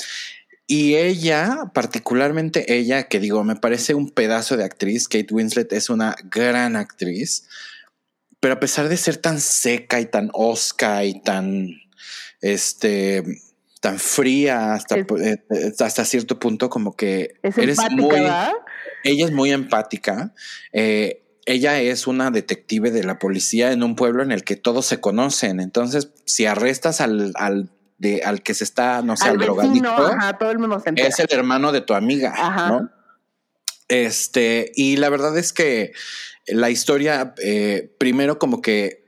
Y ella, particularmente ella, que digo, me parece un pedazo de actriz, Kate Winslet es una gran actriz, pero a pesar de ser tan seca y tan osca y tan, este, tan fría hasta, eh, hasta cierto punto, como que eres muy, ella es muy empática. Eh, ella es una detective de la policía en un pueblo en el que todos se conocen. Entonces, si arrestas al, al, de, al que se está, no sé, al, drogadicto, todo el mundo es el hermano de tu amiga, ¿no? Este, y la verdad es que la historia, eh, primero como que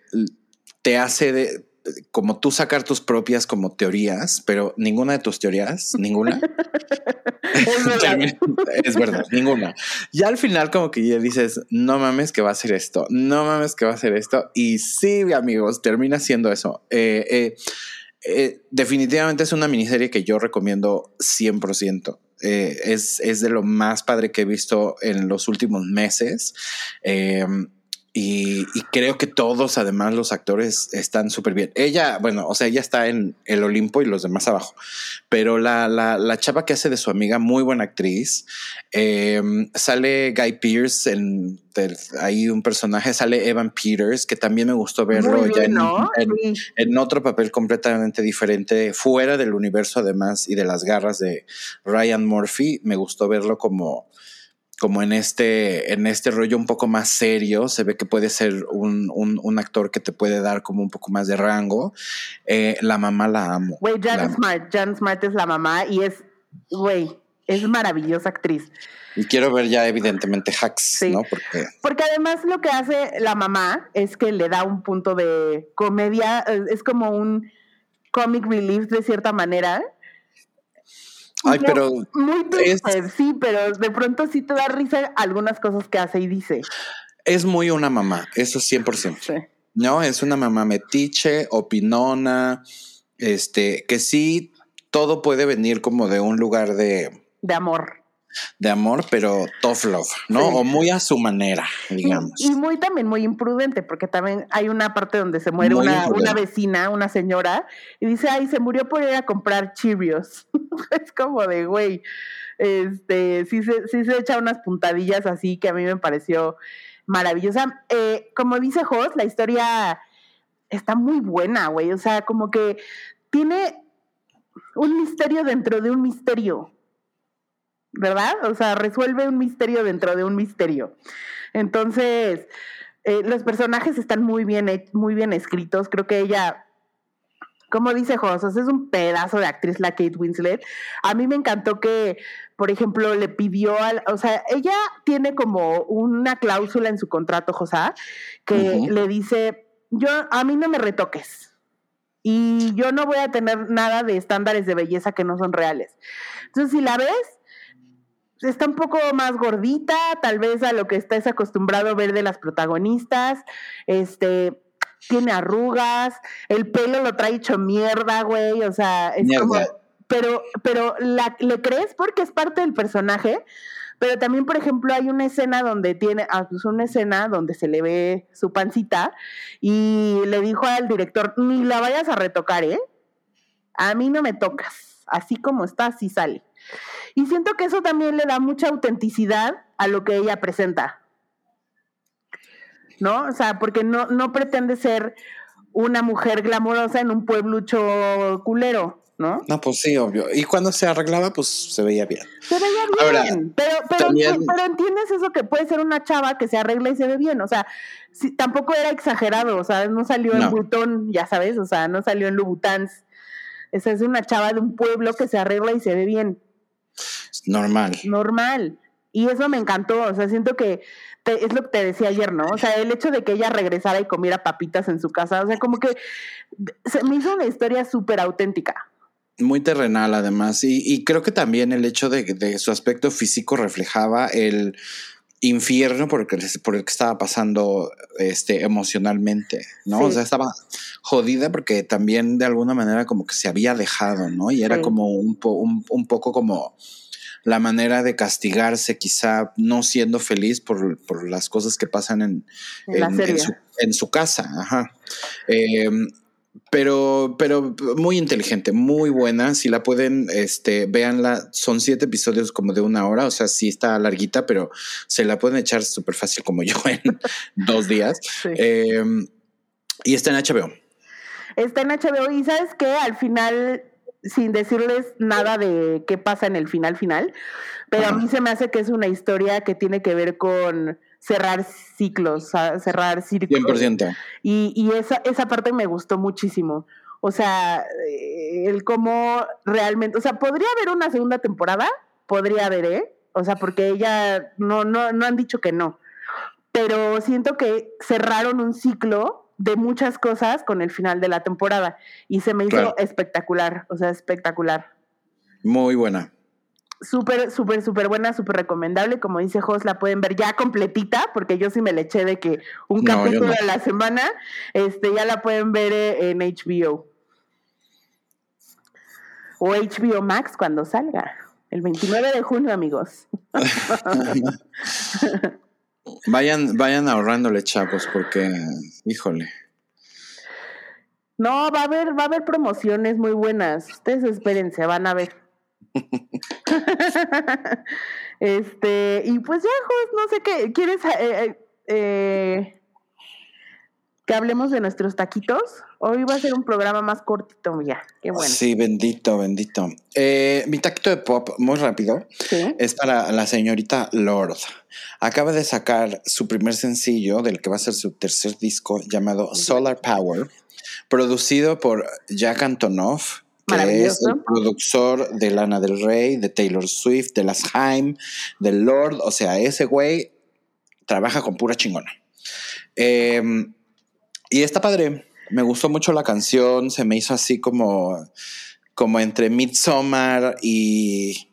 te hace de, como tú sacar tus propias como teorías, pero ninguna de tus teorías, ninguna. es, verdad. ninguna. Y al final como que ya dices, no mames que va a ser esto, no mames que va a ser esto. Y sí, amigos, termina siendo eso. Eh, eh, definitivamente es una miniserie que yo recomiendo 100%. Eh, es, es, de lo más padre que he visto en los últimos meses. Eh, y, creo que todos, además, los actores están súper bien. Ella, bueno, o sea, ella está en el Olimpo y los demás abajo. Pero la, la, la chava que hace de su amiga, muy buena actriz. Em, sale Guy Pierce en ahí un personaje, sale Evan Peters, que también me gustó verlo ya en, en, otro papel completamente diferente, fuera del universo además y de las garras de Ryan Murphy. Me gustó verlo como como en este, en este rollo un poco más serio, se ve que puede ser un, un, actor que te puede dar como un poco más de rango. Eh, la mamá la amo. Güey, Jan Smart, Jan Smart es la mamá y es, güey, es maravillosa actriz. Y quiero ver ya evidentemente Hacks, ¿no? Porque... Porque además lo que hace la mamá es que le da un punto de comedia, es como un comic relief de cierta manera Ay, pero. Muy triste, sí, pero de pronto sí te da risa algunas cosas que hace y dice. Es muy una mamá, eso 100%. Sí. No, es una mamá metiche, opinona, este, que sí, todo puede venir como de un lugar de. De amor de amor, pero tough love, ¿no? O muy a su manera, digamos. Y, muy también muy imprudente, porque también hay una parte donde se muere una, una, vecina, una señora, y dice, ay, se murió por ir a comprar Cheerios. es como de, güey, este, sí se, sí se echa unas puntadillas así que a mí me pareció maravillosa. Eh, como dice Jos, la historia está muy buena, güey, o sea, como que tiene un misterio dentro de un misterio. ¿Verdad? O sea, resuelve un misterio dentro de un misterio. Entonces, eh, los personajes están muy bien, muy bien escritos. Creo que ella, como dice José, es un pedazo de actriz la Kate Winslet. A mí me encantó que, por ejemplo, le pidió al, o sea, ella tiene como una cláusula en su contrato, José, que le dice, yo, a mí no me retoques. Y yo no voy a tener nada de estándares de belleza que no son reales. Entonces, si la ves, está un poco más gordita, tal vez a lo que estés acostumbrado a ver de las protagonistas. Este, tiene arrugas, el pelo lo trae hecho mierda, güey, o sea, es como pero pero la, le crees porque es parte del personaje, pero también por ejemplo hay una escena donde tiene ah, pues una escena donde se le ve su pancita y le dijo al director, "Ni la vayas a retocar, ¿eh? A mí no me tocas, así como está, así sale." Y siento que eso también le da mucha autenticidad a lo que ella presenta. ¿No? O sea, porque no, no pretende ser una mujer glamorosa en un pueblucho culero. ¿no? No, pues sí, obvio. Y cuando se arreglaba, pues se veía bien. Se veía bien. pero, pero, pero, entiendes eso que puede ser una chava que se arregla y se ve bien. O sea, si, tampoco era exagerado. O sea, no salió en Butón, ya sabes. O sea, no salió en Louboutins. Esa es una chava de un pueblo que se arregla y se ve bien. Normal. Normal. Y eso me encantó. O sea, siento que es lo que te decía ayer, ¿no? O sea, el hecho de que ella regresara y comiera papitas en su casa. O sea, como que se me hizo una historia súper auténtica. Muy terrenal, además. Y, creo que también el hecho de, su aspecto físico reflejaba el infierno por el que, por el que estaba pasando este, emocionalmente, ¿no? O sea, estaba jodida porque también de alguna manera como que se había dejado, ¿no? Y era como un, un, poco como la manera de castigarse, quizá no siendo feliz por, las cosas que pasan en, en, su, casa. Ajá. Em, pero, pero muy inteligente, muy buena. Si la pueden, este, véanla. Son siete episodios como de una hora, o sea, sí está larguita, pero se la pueden echar súper fácil como yo en dos días. Em, y está en HBO. Está en HBO y sabes que al final, sin decirles nada de qué pasa en el final final, pero a mí se me hace que es una historia que tiene que ver con cerrar ciclos, cerrar círculos. 100%. Y, y esa, esa parte me gustó muchísimo. O sea, eh, el cómo realmente, o sea, podría haber una segunda temporada, podría haber, ¿eh? O sea, porque ella no, no, no han dicho que no. Pero siento que cerraron un ciclo de muchas cosas con el final de la temporada y se me hizo espectacular, o sea, espectacular. Muy buena súper, súper, súper buena, súper recomendable. Como dice Jos, la pueden ver ya completita, porque yo sí me le eché de que un capítulo a la semana, este, ya la pueden ver eh, en HBO. O HBO Max cuando salga. El 29 de junio, amigos. vayan, vayan ahorrándole, chavos, porque, híjole. No, va a haber, va a haber promociones muy buenas. Ustedes espérense, van a ver. este, y pues ya, no sé qué, ¿quieres eh, eh, eh, que hablemos de nuestros taquitos? Hoy va a ser un programa más cortito, ya, qué bueno. Sí, bendito, bendito. mi taquito de pop, muy rápido, es para la señorita Lord. Acaba de sacar su primer sencillo del que va a ser su tercer disco llamado Solar Power, producido por Jack Antonoff que es el productor de Lana del Rey, de Taylor Swift, de las Haim, del Lord. O sea, ese güey trabaja con pura chingona. Em, y está padre. Me gustó mucho la canción. Se me hizo así como, como entre Midsommar y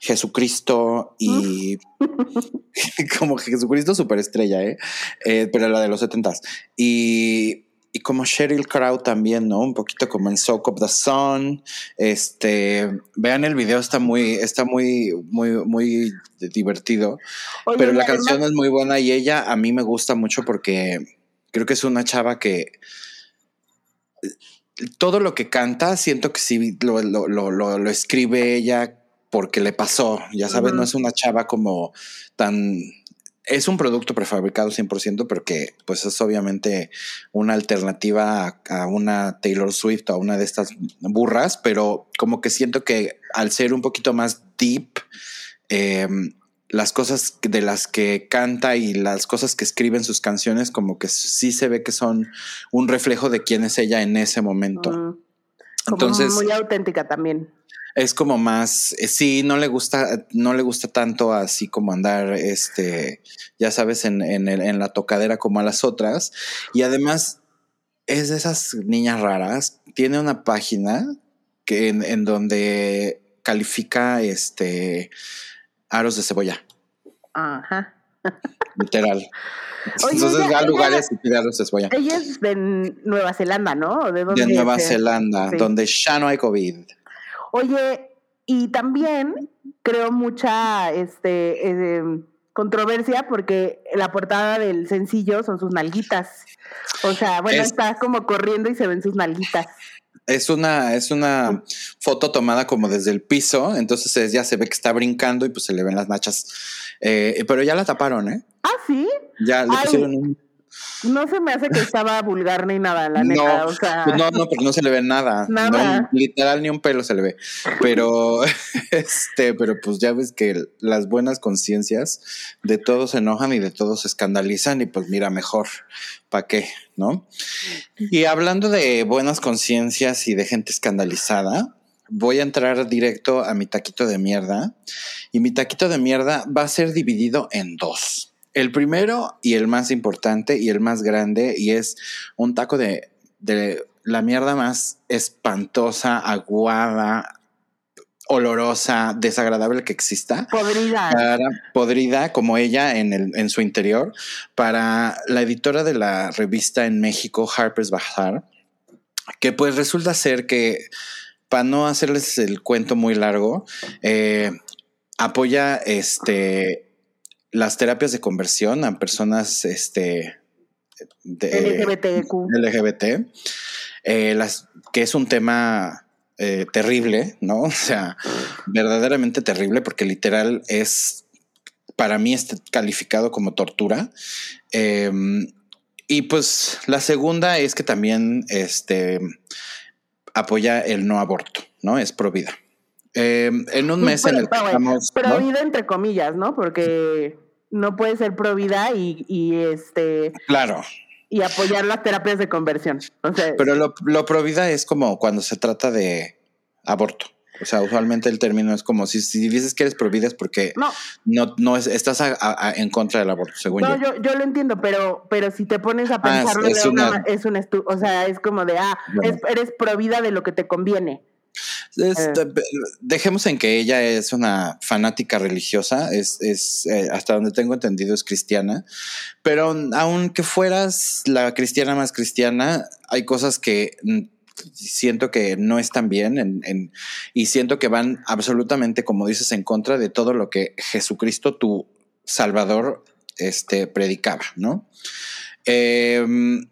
Jesucristo y como Jesucristo superestrella, ¿eh? ¿eh? Pero la de los setentas. Y y como Sheryl Crow también, ¿no? Un poquito como en Soak of the Sun. Este, vean el video, está muy, está muy, muy, muy divertido. pero la canción es muy buena y ella a mí me gusta mucho porque creo que es una chava que todo lo que canta, siento que sí lo, lo, lo, lo escribe ella porque le pasó, ya sabes, no es una chava como tan es un producto prefabricado 100%, pero que pues es obviamente una alternativa a, una Taylor Swift o a una de estas burras, pero como que siento que al ser un poquito más deep, em, las cosas de las que canta y las cosas que escribe en sus canciones, como que sí se ve que son un reflejo de quién es ella en ese momento. Entonces, muy auténtica también es como más, eh, sí, no le gusta, no le gusta tanto así como andar, este, ya sabes, en, en, en la tocadera como a las otras. Y además es de esas niñas raras. Tiene una página que en, en donde califica este aros de cebolla. Ajá. Literal. Entonces va a lugares y pide aros de cebolla. Ella es de Nueva Zelanda, ¿no? ¿De, de Nueva Zelanda, donde ya no hay COVID. Oye, y también creo mucha este, em, controversia porque la portada del sencillo son sus nalguitas. O sea, bueno, está como corriendo y se ven sus nalguitas. Es una, es una foto tomada como desde el piso, entonces ya se ve que está brincando y pues se le ven las nachas. Eh, pero ya la taparon, ¿eh? Ah, sí. Ya le pusieron un no se me hace que estaba vulgar ni nada, la neta. O sea... Pues no, no, porque no se le ve nada. Nada. literal, ni un pelo se le ve. Pero, este, pero pues ya ves que las buenas conciencias de todos se enojan y de todos se escandalizan y pues mira, mejor, ¿para qué? ¿No? Y hablando de buenas conciencias y de gente escandalizada, voy a entrar directo a mi taquito de mierda. Y mi taquito de mierda va a ser dividido en dos. El primero y el más importante y el más grande, y es un taco de, la mierda más espantosa, aguada, olorosa, desagradable que exista. Podrida. podrida como ella en, el, en su interior. Para la editora de la revista en México, Harper's Bazaar, que pues resulta ser que, para no hacerles el cuento muy largo, eh, apoya este las terapias de conversión a personas este, de, LGBT, eh, las, que es un tema eh, terrible, ¿no? O sea, verdaderamente terrible porque literal es, para mí, está calificado como tortura. Em, y pues la segunda es que también este, apoya el no aborto, ¿no? Es pro vida. Em, en un mes en el que estamos. Vida entre comillas, ¿no? Porque no puede ser pro vida y, y este. Claro. Y apoyar las terapias de conversión. Pero lo, lo pro vida es como cuando se trata de aborto. O sea, usualmente el término es como si, si dices que eres pro vida es porque no, no, no es, estás en contra del aborto, según no, yo. yo. lo entiendo, pero, pero si te pones a ah, pensarlo, es, es, un o sea, es como de, ah, eres pro vida de lo que te conviene. Eh. dejemos en que ella es una fanática religiosa, es, eh, hasta donde tengo entendido es cristiana, pero aunque fueras la cristiana más cristiana, hay cosas que mm, siento que no están bien y siento que van absolutamente, como dices, en contra de todo lo que Jesucristo, tu Salvador, este, predicaba, ¿no? Em,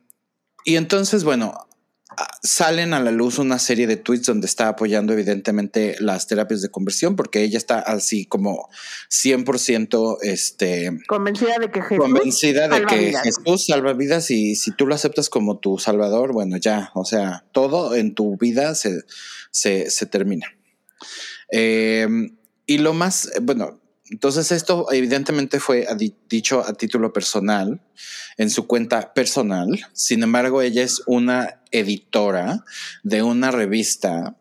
y entonces, bueno, salen a la luz una serie de tweets donde está apoyando evidentemente las terapias de conversión porque ella está así como 100% este, convencida de que Jesús convencida de que Jesús salva vidas y si tú lo aceptas como tu salvador, bueno, ya, o sea, todo en tu vida se, se, termina. Em, y lo más, bueno, entonces esto evidentemente fue dicho a título personal, en su cuenta personal. Sin embargo, ella es una editora de una revista,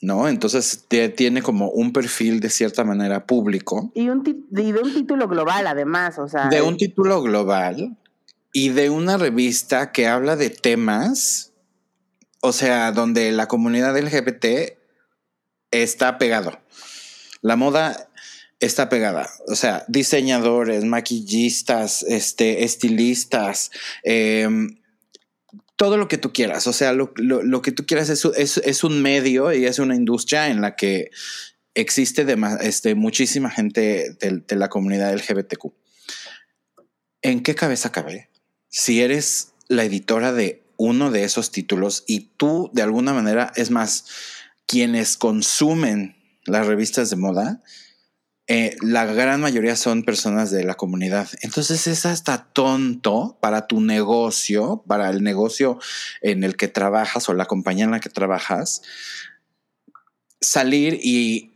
¿no? Entonces tiene como un perfil de cierta manera público. Y, un de un título global además, o sea. De un título global y de una revista que habla de temas, o sea, donde la comunidad LGBT está pegado. La moda está pegada. O sea, diseñadores, maquillistas, este, estilistas, em, todo lo que tú quieras. O sea, lo, que tú quieras es, es, un medio y es una industria en la que existe este, muchísima gente de, de la comunidad LGBTQ. ¿En qué cabeza cabe? Si eres la editora de uno de esos títulos y tú de alguna manera, es más, quienes consumen las revistas de moda, eh, la gran mayoría son personas de la comunidad. Entonces es hasta tonto para tu negocio, para el negocio en el que trabajas o la compañía en la que trabajas, salir y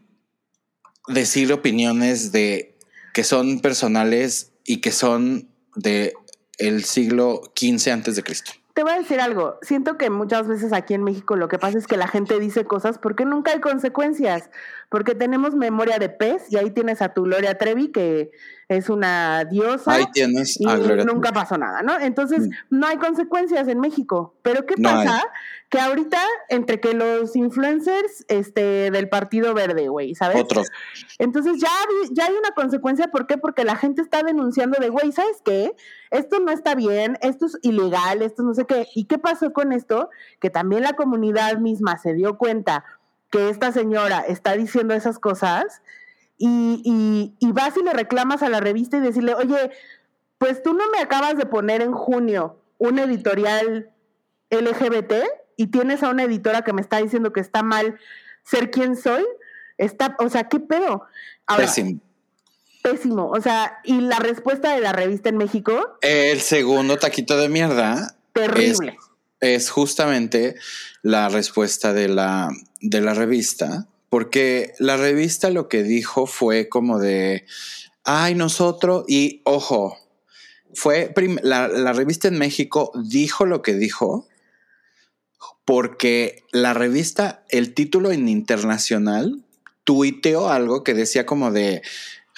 decir opiniones de que son personales y que son de el siglo XV antes de Cristo. Te voy a decir algo, siento que muchas veces aquí en México lo que pasa es que la gente dice cosas porque nunca hay consecuencias, porque tenemos memoria de pez y ahí tienes a tu Gloria Trevi que es una diosa. Ahí tienes y nunca pasó nada, ¿no? Entonces mm. no hay consecuencias en México, pero ¿qué pasa? Que ahorita entre que los influencers este del Partido Verde, güey, ¿sabes? Otros. Entonces ya ya hay una consecuencia, ¿por qué? Porque la gente está denunciando de, güey, ¿sabes qué? Esto no está bien, esto es ilegal, esto no sé qué. ¿Y qué pasó con esto? Que también la comunidad misma se dio cuenta que esta señora está diciendo esas cosas y, y, vas y le reclamas a la revista y decirle, oye, pues tú no me acabas de poner en junio un editorial LGBT y tienes a una editora que me está diciendo que está mal ser quien soy, está, o sea, ¿qué pedo? pésimo. Pésimo, o sea, y la respuesta de la revista en México. El segundo taquito de mierda. Terrible. Es, justamente la respuesta de la, de la revista, porque la revista lo que dijo fue como de, ay, nosotros, y ojo, fue la, la revista en México dijo lo que dijo porque la revista, el título en internacional, tuiteó algo que decía como de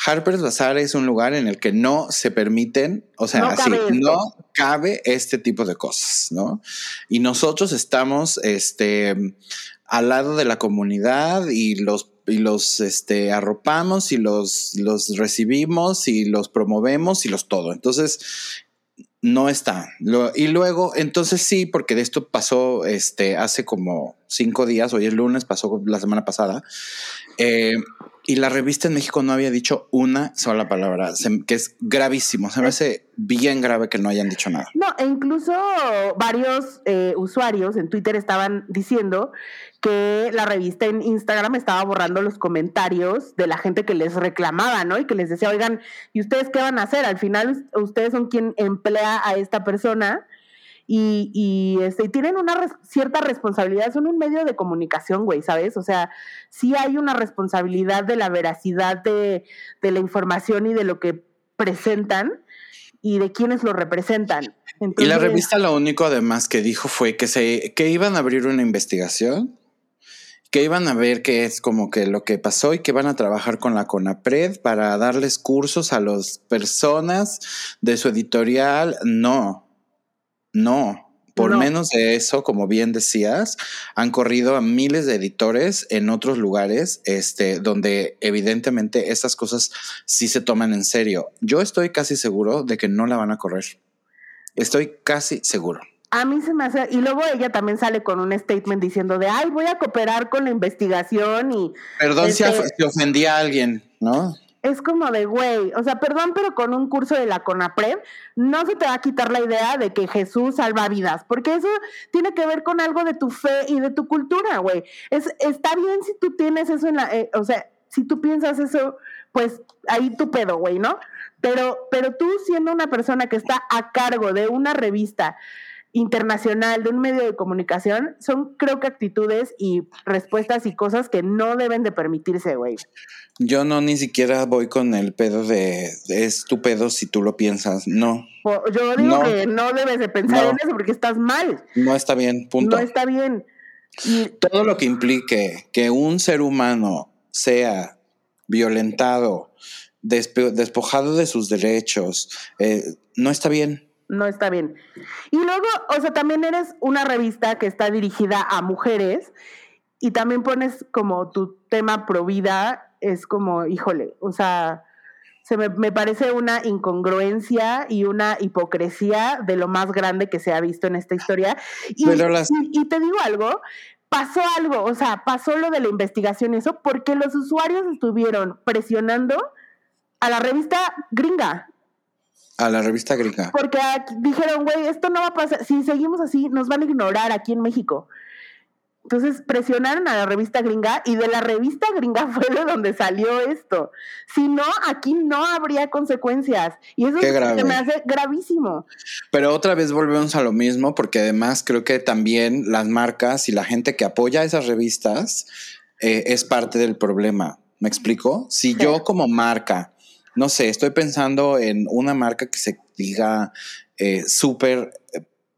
Harper's Bazaar es un lugar en el que no se permiten, o sea, así, no cabe este tipo de cosas, ¿no? Y nosotros estamos, este, al lado de la comunidad y los y los este, arropamos y los, los recibimos y los promovemos y los todo. Entonces, no está. y luego, entonces sí, porque de esto pasó este, hace como cinco días, hoy es lunes, pasó la semana pasada. Eh, y la revista en México no había dicho una sola palabra, que es gravísimo. Se me hace bien grave que no hayan dicho nada. No, e incluso varios eh, usuarios en Twitter estaban diciendo que la revista en Instagram estaba borrando los comentarios de la gente que les reclamaba, ¿no? Y que les decía, oigan, ¿y ustedes qué van a hacer? Al final ustedes son quien emplea a esta persona y, y, este, tienen una cierta responsabilidad, son un medio de comunicación, güey, ¿sabes? O sea, sí hay una responsabilidad de la veracidad de, la información y de lo que presentan y de quienes lo representan. y la revista lo único además que dijo fue que, se, que iban a abrir una investigación que iban a ver qué es como que lo que pasó y que van a trabajar con la CONAPRED para darles cursos a las personas de su editorial. No, no, por menos de eso, como bien decías, han corrido a miles de editores en otros lugares, este, donde evidentemente estas cosas sí se toman en serio. Yo estoy casi seguro de que no la van a correr. Estoy casi seguro. A mí se me hace, y luego ella también sale con un statement diciendo de, ay, voy a cooperar con la investigación y... Perdón si, este si ofendí a alguien, ¿no? Es como de, güey, o sea, perdón, pero con un curso de la CONAPRED no se te va a quitar la idea de que Jesús salva vidas, porque eso tiene que ver con algo de tu fe y de tu cultura, güey. Es, está bien si tú tienes eso en la, eh, o sea, si tú piensas eso, pues ahí tu pedo, güey, ¿no? Pero, pero tú siendo una persona que está a cargo de una revista, internacional, de un medio de comunicación, son creo que actitudes y respuestas y cosas que no deben de permitirse, güey. Yo no ni siquiera voy con el pedo de es tu pedo si tú lo piensas, no. Yo digo que no debes de pensar en eso porque estás mal. No está bien, punto. No está bien. Y todo lo que implique que un ser humano sea violentado, despojado de sus derechos, eh, no está bien no está bien. Y luego, o sea, también eres una revista que está dirigida a mujeres y también pones como tu tema pro vida, es como, híjole, o sea, se me, me, parece una incongruencia y una hipocresía de lo más grande que se ha visto en esta historia. Y, y, te digo algo, pasó algo, o sea, pasó lo de la investigación, eso, porque los usuarios estuvieron presionando a la revista gringa. A la revista gringa. Porque dijeron, güey, esto no va a pasar. Si seguimos así, nos van a ignorar aquí en México. Entonces presionaron a la revista gringa y de la revista gringa fue de donde salió esto. Si no, aquí no habría consecuencias. Y eso se me hace gravísimo. Pero otra vez volvemos a lo mismo, porque además creo que también las marcas y la gente que apoya esas revistas eh, es parte del problema. ¿Me explico? Si yo como marca no sé, estoy pensando en una marca que se diga eh, súper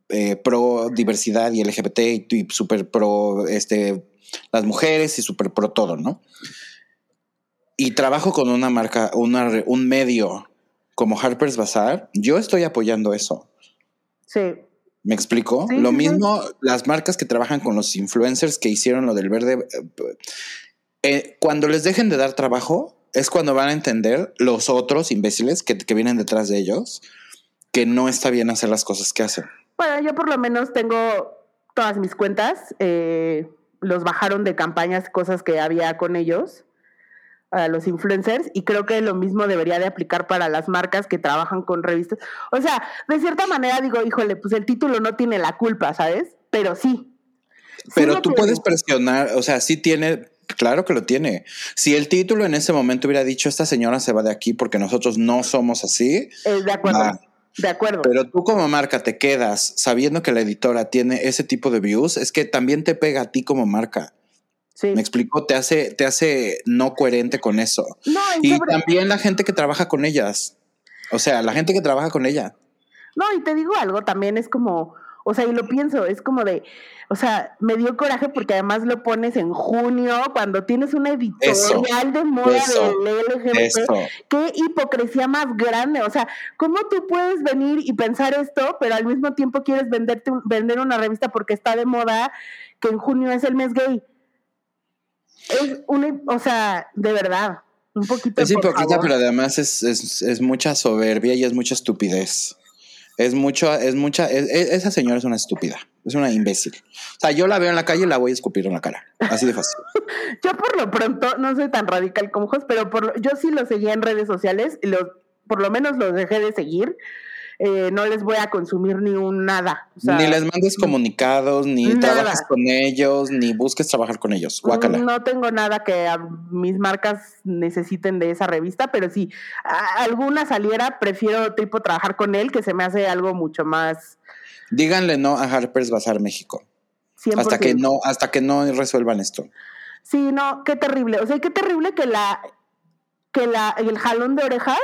eh, pro diversidad y LGBT y súper pro este, las mujeres y súper pro todo, ¿no? Y trabajo con una marca, un medio como Harper's Bazaar, yo estoy apoyando eso. Sí. ¿Me explico? lo mismo las marcas que trabajan con los influencers que hicieron lo del verde. Eh, cuando les dejen de dar trabajo, es cuando van a entender los otros imbéciles que, vienen detrás de ellos que no está bien hacer las cosas que hacen. Bueno, yo por lo menos tengo todas mis cuentas, eh, los bajaron de campañas, cosas que había con ellos, a los influencers, y creo que lo mismo debería de aplicar para las marcas que trabajan con revistas. O sea, de cierta manera digo, híjole, pues el título no tiene la culpa, ¿sabes? Pero sí, Pero tú puedes presionar, o sea, sí tiene, claro que lo tiene. Si el título en ese momento hubiera dicho, esta señora se va de aquí porque nosotros no somos así. Es de acuerdo. De acuerdo. Pero tú como marca te quedas sabiendo que la editora tiene ese tipo de views, es que también te pega a ti como marca. Sí. Me explico, te hace, te hace no coherente con eso. No, y también la gente que trabaja con ellas. O sea, la gente que trabaja con ella. No, y te digo algo, también es como, o sea, y lo pienso, es como de, o sea, me dio coraje porque además lo pones en junio, cuando tienes una editorial de moda del LGBT. Qué hipocresía más grande. O sea, ¿cómo tú puedes venir y pensar esto, pero al mismo tiempo quieres venderte, vender una revista porque está de moda, que en junio es el mes gay? Es una, o sea, de verdad, un poquito. Es hipócrita, pero además es, es, es mucha soberbia y es mucha estupidez. Es mucho, es mucha, esa señora es una estúpida, es una imbécil. O sea, yo la veo en la calle y la voy a escupir en la cara. Así de fácil. yo por lo pronto no soy tan radical como Jos, pero por yo sí lo seguía en redes sociales y los, por lo menos los dejé de seguir eh, no les voy a consumir ni un nada. ni les mandes comunicados, ni trabajes con ellos, ni busques trabajar con ellos. Guácala. No tengo nada que mis marcas necesiten de esa revista, pero si alguna saliera, prefiero tipo trabajar con él, que se me hace algo mucho más. Díganle no a Harper's Bazaar México. Hasta que no, hasta que no resuelvan esto. Sí, no, qué terrible. O sea, qué terrible que la que la, el jalón de orejas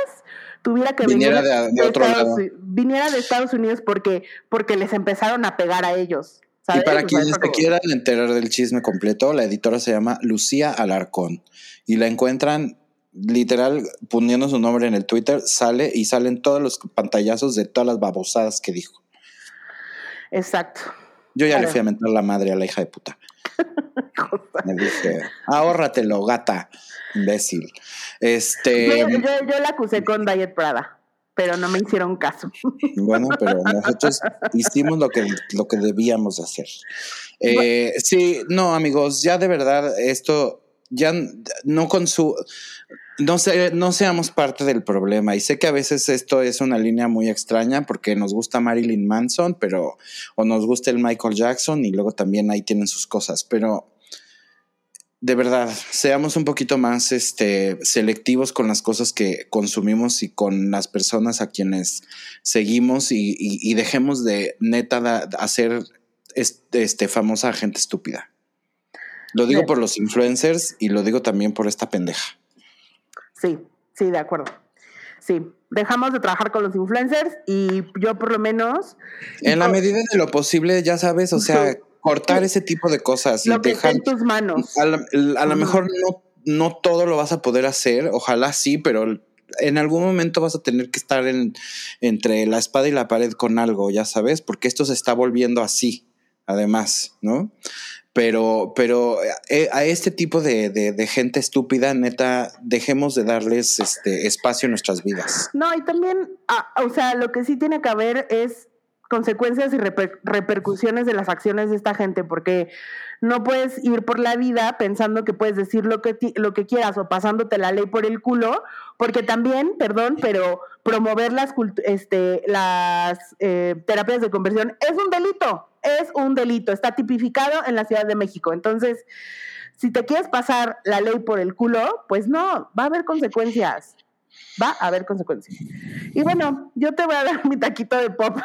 tuviera que viniera venir de, otro Estados, lado. viniera de Estados Unidos porque, porque les empezaron a pegar a ellos. Y para quienes se quieran enterar del chisme completo, la editora se llama Lucía Alarcón y la encuentran literal poniendo su nombre en el Twitter, sale y salen todos los pantallazos de todas las babosadas que dijo. Exacto. Yo ya le fui a mentar la madre a la hija de puta. Me dije, ahórratelo, gata, imbécil. Este. Yo, la acusé con Diet Prada, pero no me hicieron caso. Bueno, pero nosotros hicimos lo que, lo que debíamos hacer. Eh, sí, no, amigos, ya de verdad, esto ya no con no, no seamos parte del problema. Y sé que a veces esto es una línea muy extraña porque nos gusta Marilyn Manson, pero o nos gusta el Michael Jackson y luego también ahí tienen sus cosas. Pero de verdad, seamos un poquito más este, selectivos con las cosas que consumimos y con las personas a quienes seguimos y, dejemos de neta hacer este, famosa gente estúpida. Lo digo por los influencers y lo digo también por esta pendeja. Sí, sí, de acuerdo. Sí, dejamos de trabajar con los influencers y yo por lo menos... En la medida de lo posible, ya sabes, o sea cortar ese tipo de cosas y dejar en tus manos. A, lo mejor no, no todo lo vas a poder hacer, ojalá sí, pero en algún momento vas a tener que estar en, entre la espada y la pared con algo, ya sabes, porque esto se está volviendo así, además, ¿no? Pero, pero eh, a este tipo de, de, gente estúpida, neta, dejemos de darles este espacio en nuestras vidas. No, y también, ah, o sea, lo que sí tiene que haber es consecuencias y repercusiones de las acciones de esta gente, porque no puedes ir por la vida pensando que puedes decir lo que, lo que quieras o pasándote la ley por el culo, porque también, perdón, pero promover las, este, las eh, terapias de conversión es un delito, es un delito, está tipificado en la Ciudad de México. Entonces, si te quieres pasar la ley por el culo, pues no, va a haber consecuencias va a haber consecuencias. Y bueno, yo te voy a dar mi taquito de pop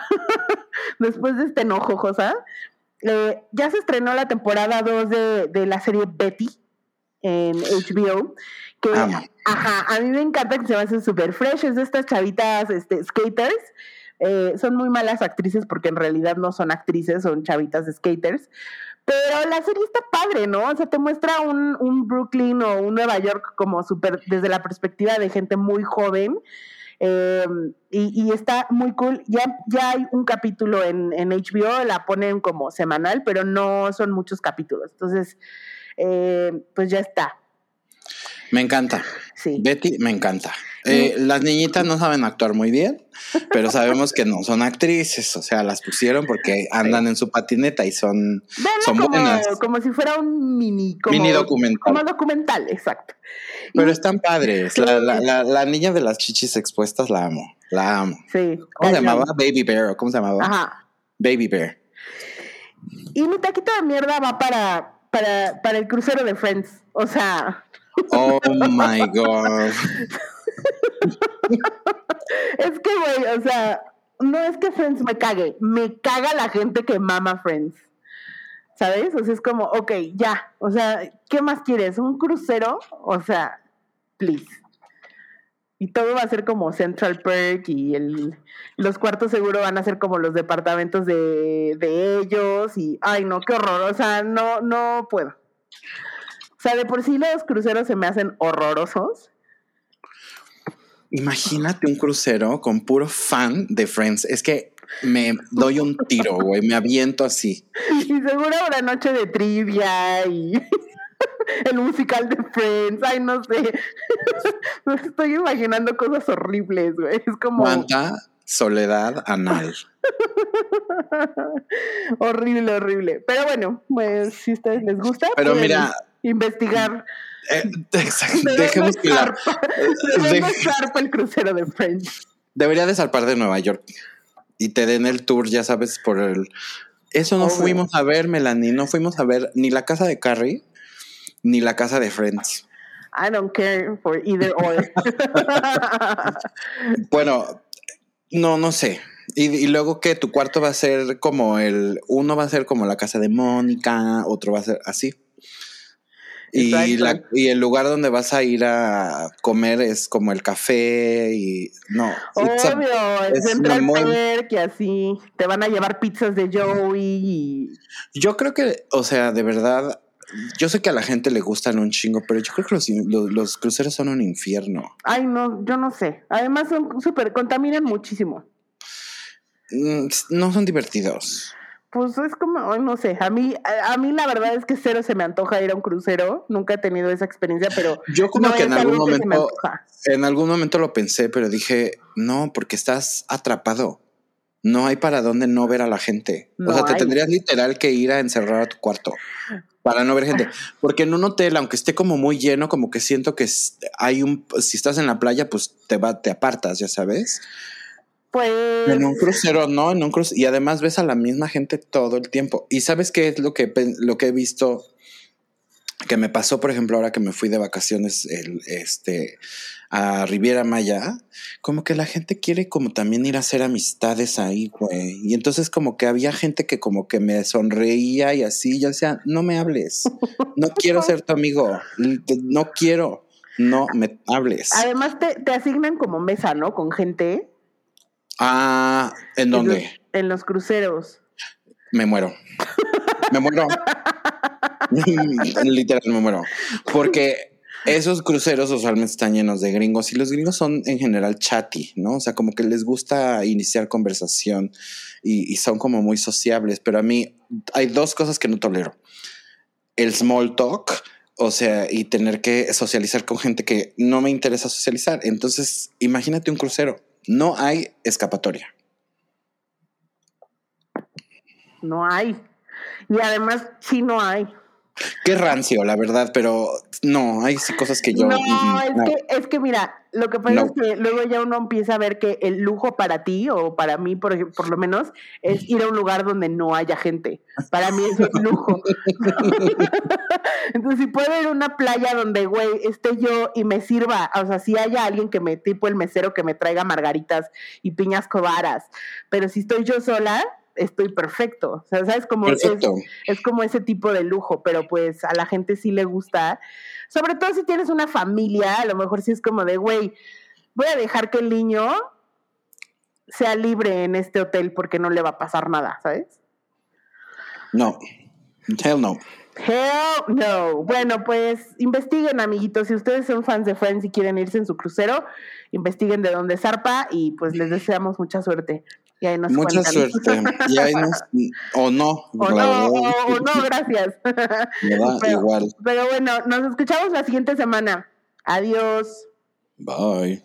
después de este enojo, Josa. Eh, ya se estrenó la temporada 2 de, la serie Betty en HBO, que ajá, a mí me encanta que se me hacen súper fresh, es de estas chavitas este, skaters. Eh, son muy malas actrices porque en realidad no son actrices, son chavitas de skaters, pero la serie está padre, ¿no? O sea, te muestra un, un Brooklyn o un Nueva York como súper desde la perspectiva de gente muy joven. Em, y, está muy cool. Ya, ya hay un capítulo en, en, HBO, la ponen como semanal, pero no son muchos capítulos. Entonces, eh, pues ya está. Me encanta. Sí. Betty, me encanta. Eh, las niñitas no saben actuar muy bien, pero sabemos que no son actrices, o sea, las pusieron porque andan en su patineta y son, son como, buenas. Como si fuera un mini, mini documental. Como documental, exacto. Pero están padres. La, la, la, niña de las chichis expuestas la amo, la amo. Sí. ¿Cómo se llamaba? Baby Bear, ¿cómo se llamaba? Ajá. Baby Bear. Y mi taquito de mierda va para, para, para el crucero de Friends. O sea. Oh my God. es que, güey, o sea, no es que Friends me cague, me caga la gente que mama Friends. ¿Sabes? O sea, es como, ok, ya. O sea, ¿qué más quieres? ¿Un crucero? O sea, please. Y todo va a ser como Central Perk y el, los cuartos seguro van a ser como los departamentos de, de ellos y, ay no, qué horror, o sea, no, no puedo. O sea, de por sí los cruceros se me hacen horrorosos. Imagínate un crucero con puro fan de Friends. Es que me doy un tiro, güey, me aviento así. Y seguro una noche de trivia y el musical de Friends, ay, no sé. Me estoy imaginando cosas horribles, güey. Es como. ¿Cuánta soledad anal? horrible, horrible. Pero bueno, pues si a ustedes les gusta. Pero mira. Investigar. Eh, dejemos que la. el crucero de Friends. Debería de zarpar de Nueva York y te den el tour, ya sabes, por el. Eso no fuimos a ver, Melanie. No fuimos a ver ni la casa de Carrie ni la casa de Friends. I don't care for either or. bueno, no, no sé. Y, luego que tu cuarto va a ser como el, uno va a ser como la casa de Mónica, otro va a ser así. Y, la, y, el lugar donde vas a ir a comer es como el café y no. Obvio, es Central muy... que así te van a llevar pizzas de Joey. Y... Yo creo que, o sea, de verdad, yo sé que a la gente le gustan un chingo, pero yo creo que los, cruceros son un infierno. Ay, no, yo no sé. Además son súper, contaminan muchísimo. Mm, no son divertidos. Pues es como, no sé, a mí, a, mí la verdad es que cero se me antoja ir a un crucero, nunca he tenido esa experiencia, pero yo como que en algún momento, en algún momento lo pensé, pero dije, no, porque estás atrapado no hay para dónde no ver a la gente. o sea, te tendrías literal que ir a encerrar a tu cuarto para no ver gente. Porque en un hotel, aunque esté como muy lleno, como que siento que hay un, si estás en la playa, pues te va, te apartas, ya sabes. Pues. En un crucero, no, en un crucero. Y además ves a la misma gente todo el tiempo. Y sabes qué es lo que, lo que he visto que me pasó, por ejemplo, ahora que me fui de vacaciones el, este, a Riviera Maya, como que la gente quiere como también ir a hacer amistades ahí, güey. Y entonces como que había gente que como que me sonreía y así, yo decía, no me hables, no quiero ser tu amigo, no quiero, no me hables. Además te, te asignan como mesa, ¿no? Con gente. Ah, ¿en dónde? en los cruceros. Me muero. Me muero. Literal, me muero. Porque esos cruceros usualmente están llenos de gringos y los gringos son en general chatty, ¿no? O sea, como que les gusta iniciar conversación y, son como muy sociables. Pero a mí hay dos cosas que no tolero. El small talk, o sea, y tener que socializar con gente que no me interesa socializar. Entonces, imagínate un crucero. No hay escapatoria. No hay. Y además, sí no hay. Qué rancio, la verdad, pero no, hay cosas que yo. No, es, Que, es que mira, lo que pasa es que luego ya uno empieza a ver que el lujo para ti, o para mí, por, por lo menos, es ir a un lugar donde no haya gente. Para mí eso es lujo. Entonces, si puedo ir a una playa donde, güey, esté yo y me sirva, o sea, si haya alguien que me, tipo el mesero, que me traiga margaritas y piñas cobaras, pero si estoy yo sola, estoy perfecto. O sea, ¿sabes? Como es, es, como ese tipo de lujo, pero pues a la gente sí le gusta. Sobre todo si tienes una familia, a lo mejor sí es como de, güey, voy a dejar que el niño sea libre en este hotel porque no le va a pasar nada, ¿sabes? No, hell no. Hell no. Bueno, pues investiguen, amiguitos. Si ustedes son fans de Friends y quieren irse en su crucero, investiguen de dónde zarpa y pues les deseamos mucha suerte. Y ahí nos Mucha suerte. Y ahí nos, o no. O no, o, no, gracias. pero, igual. Pero bueno, nos escuchamos la siguiente semana. Adiós. Bye.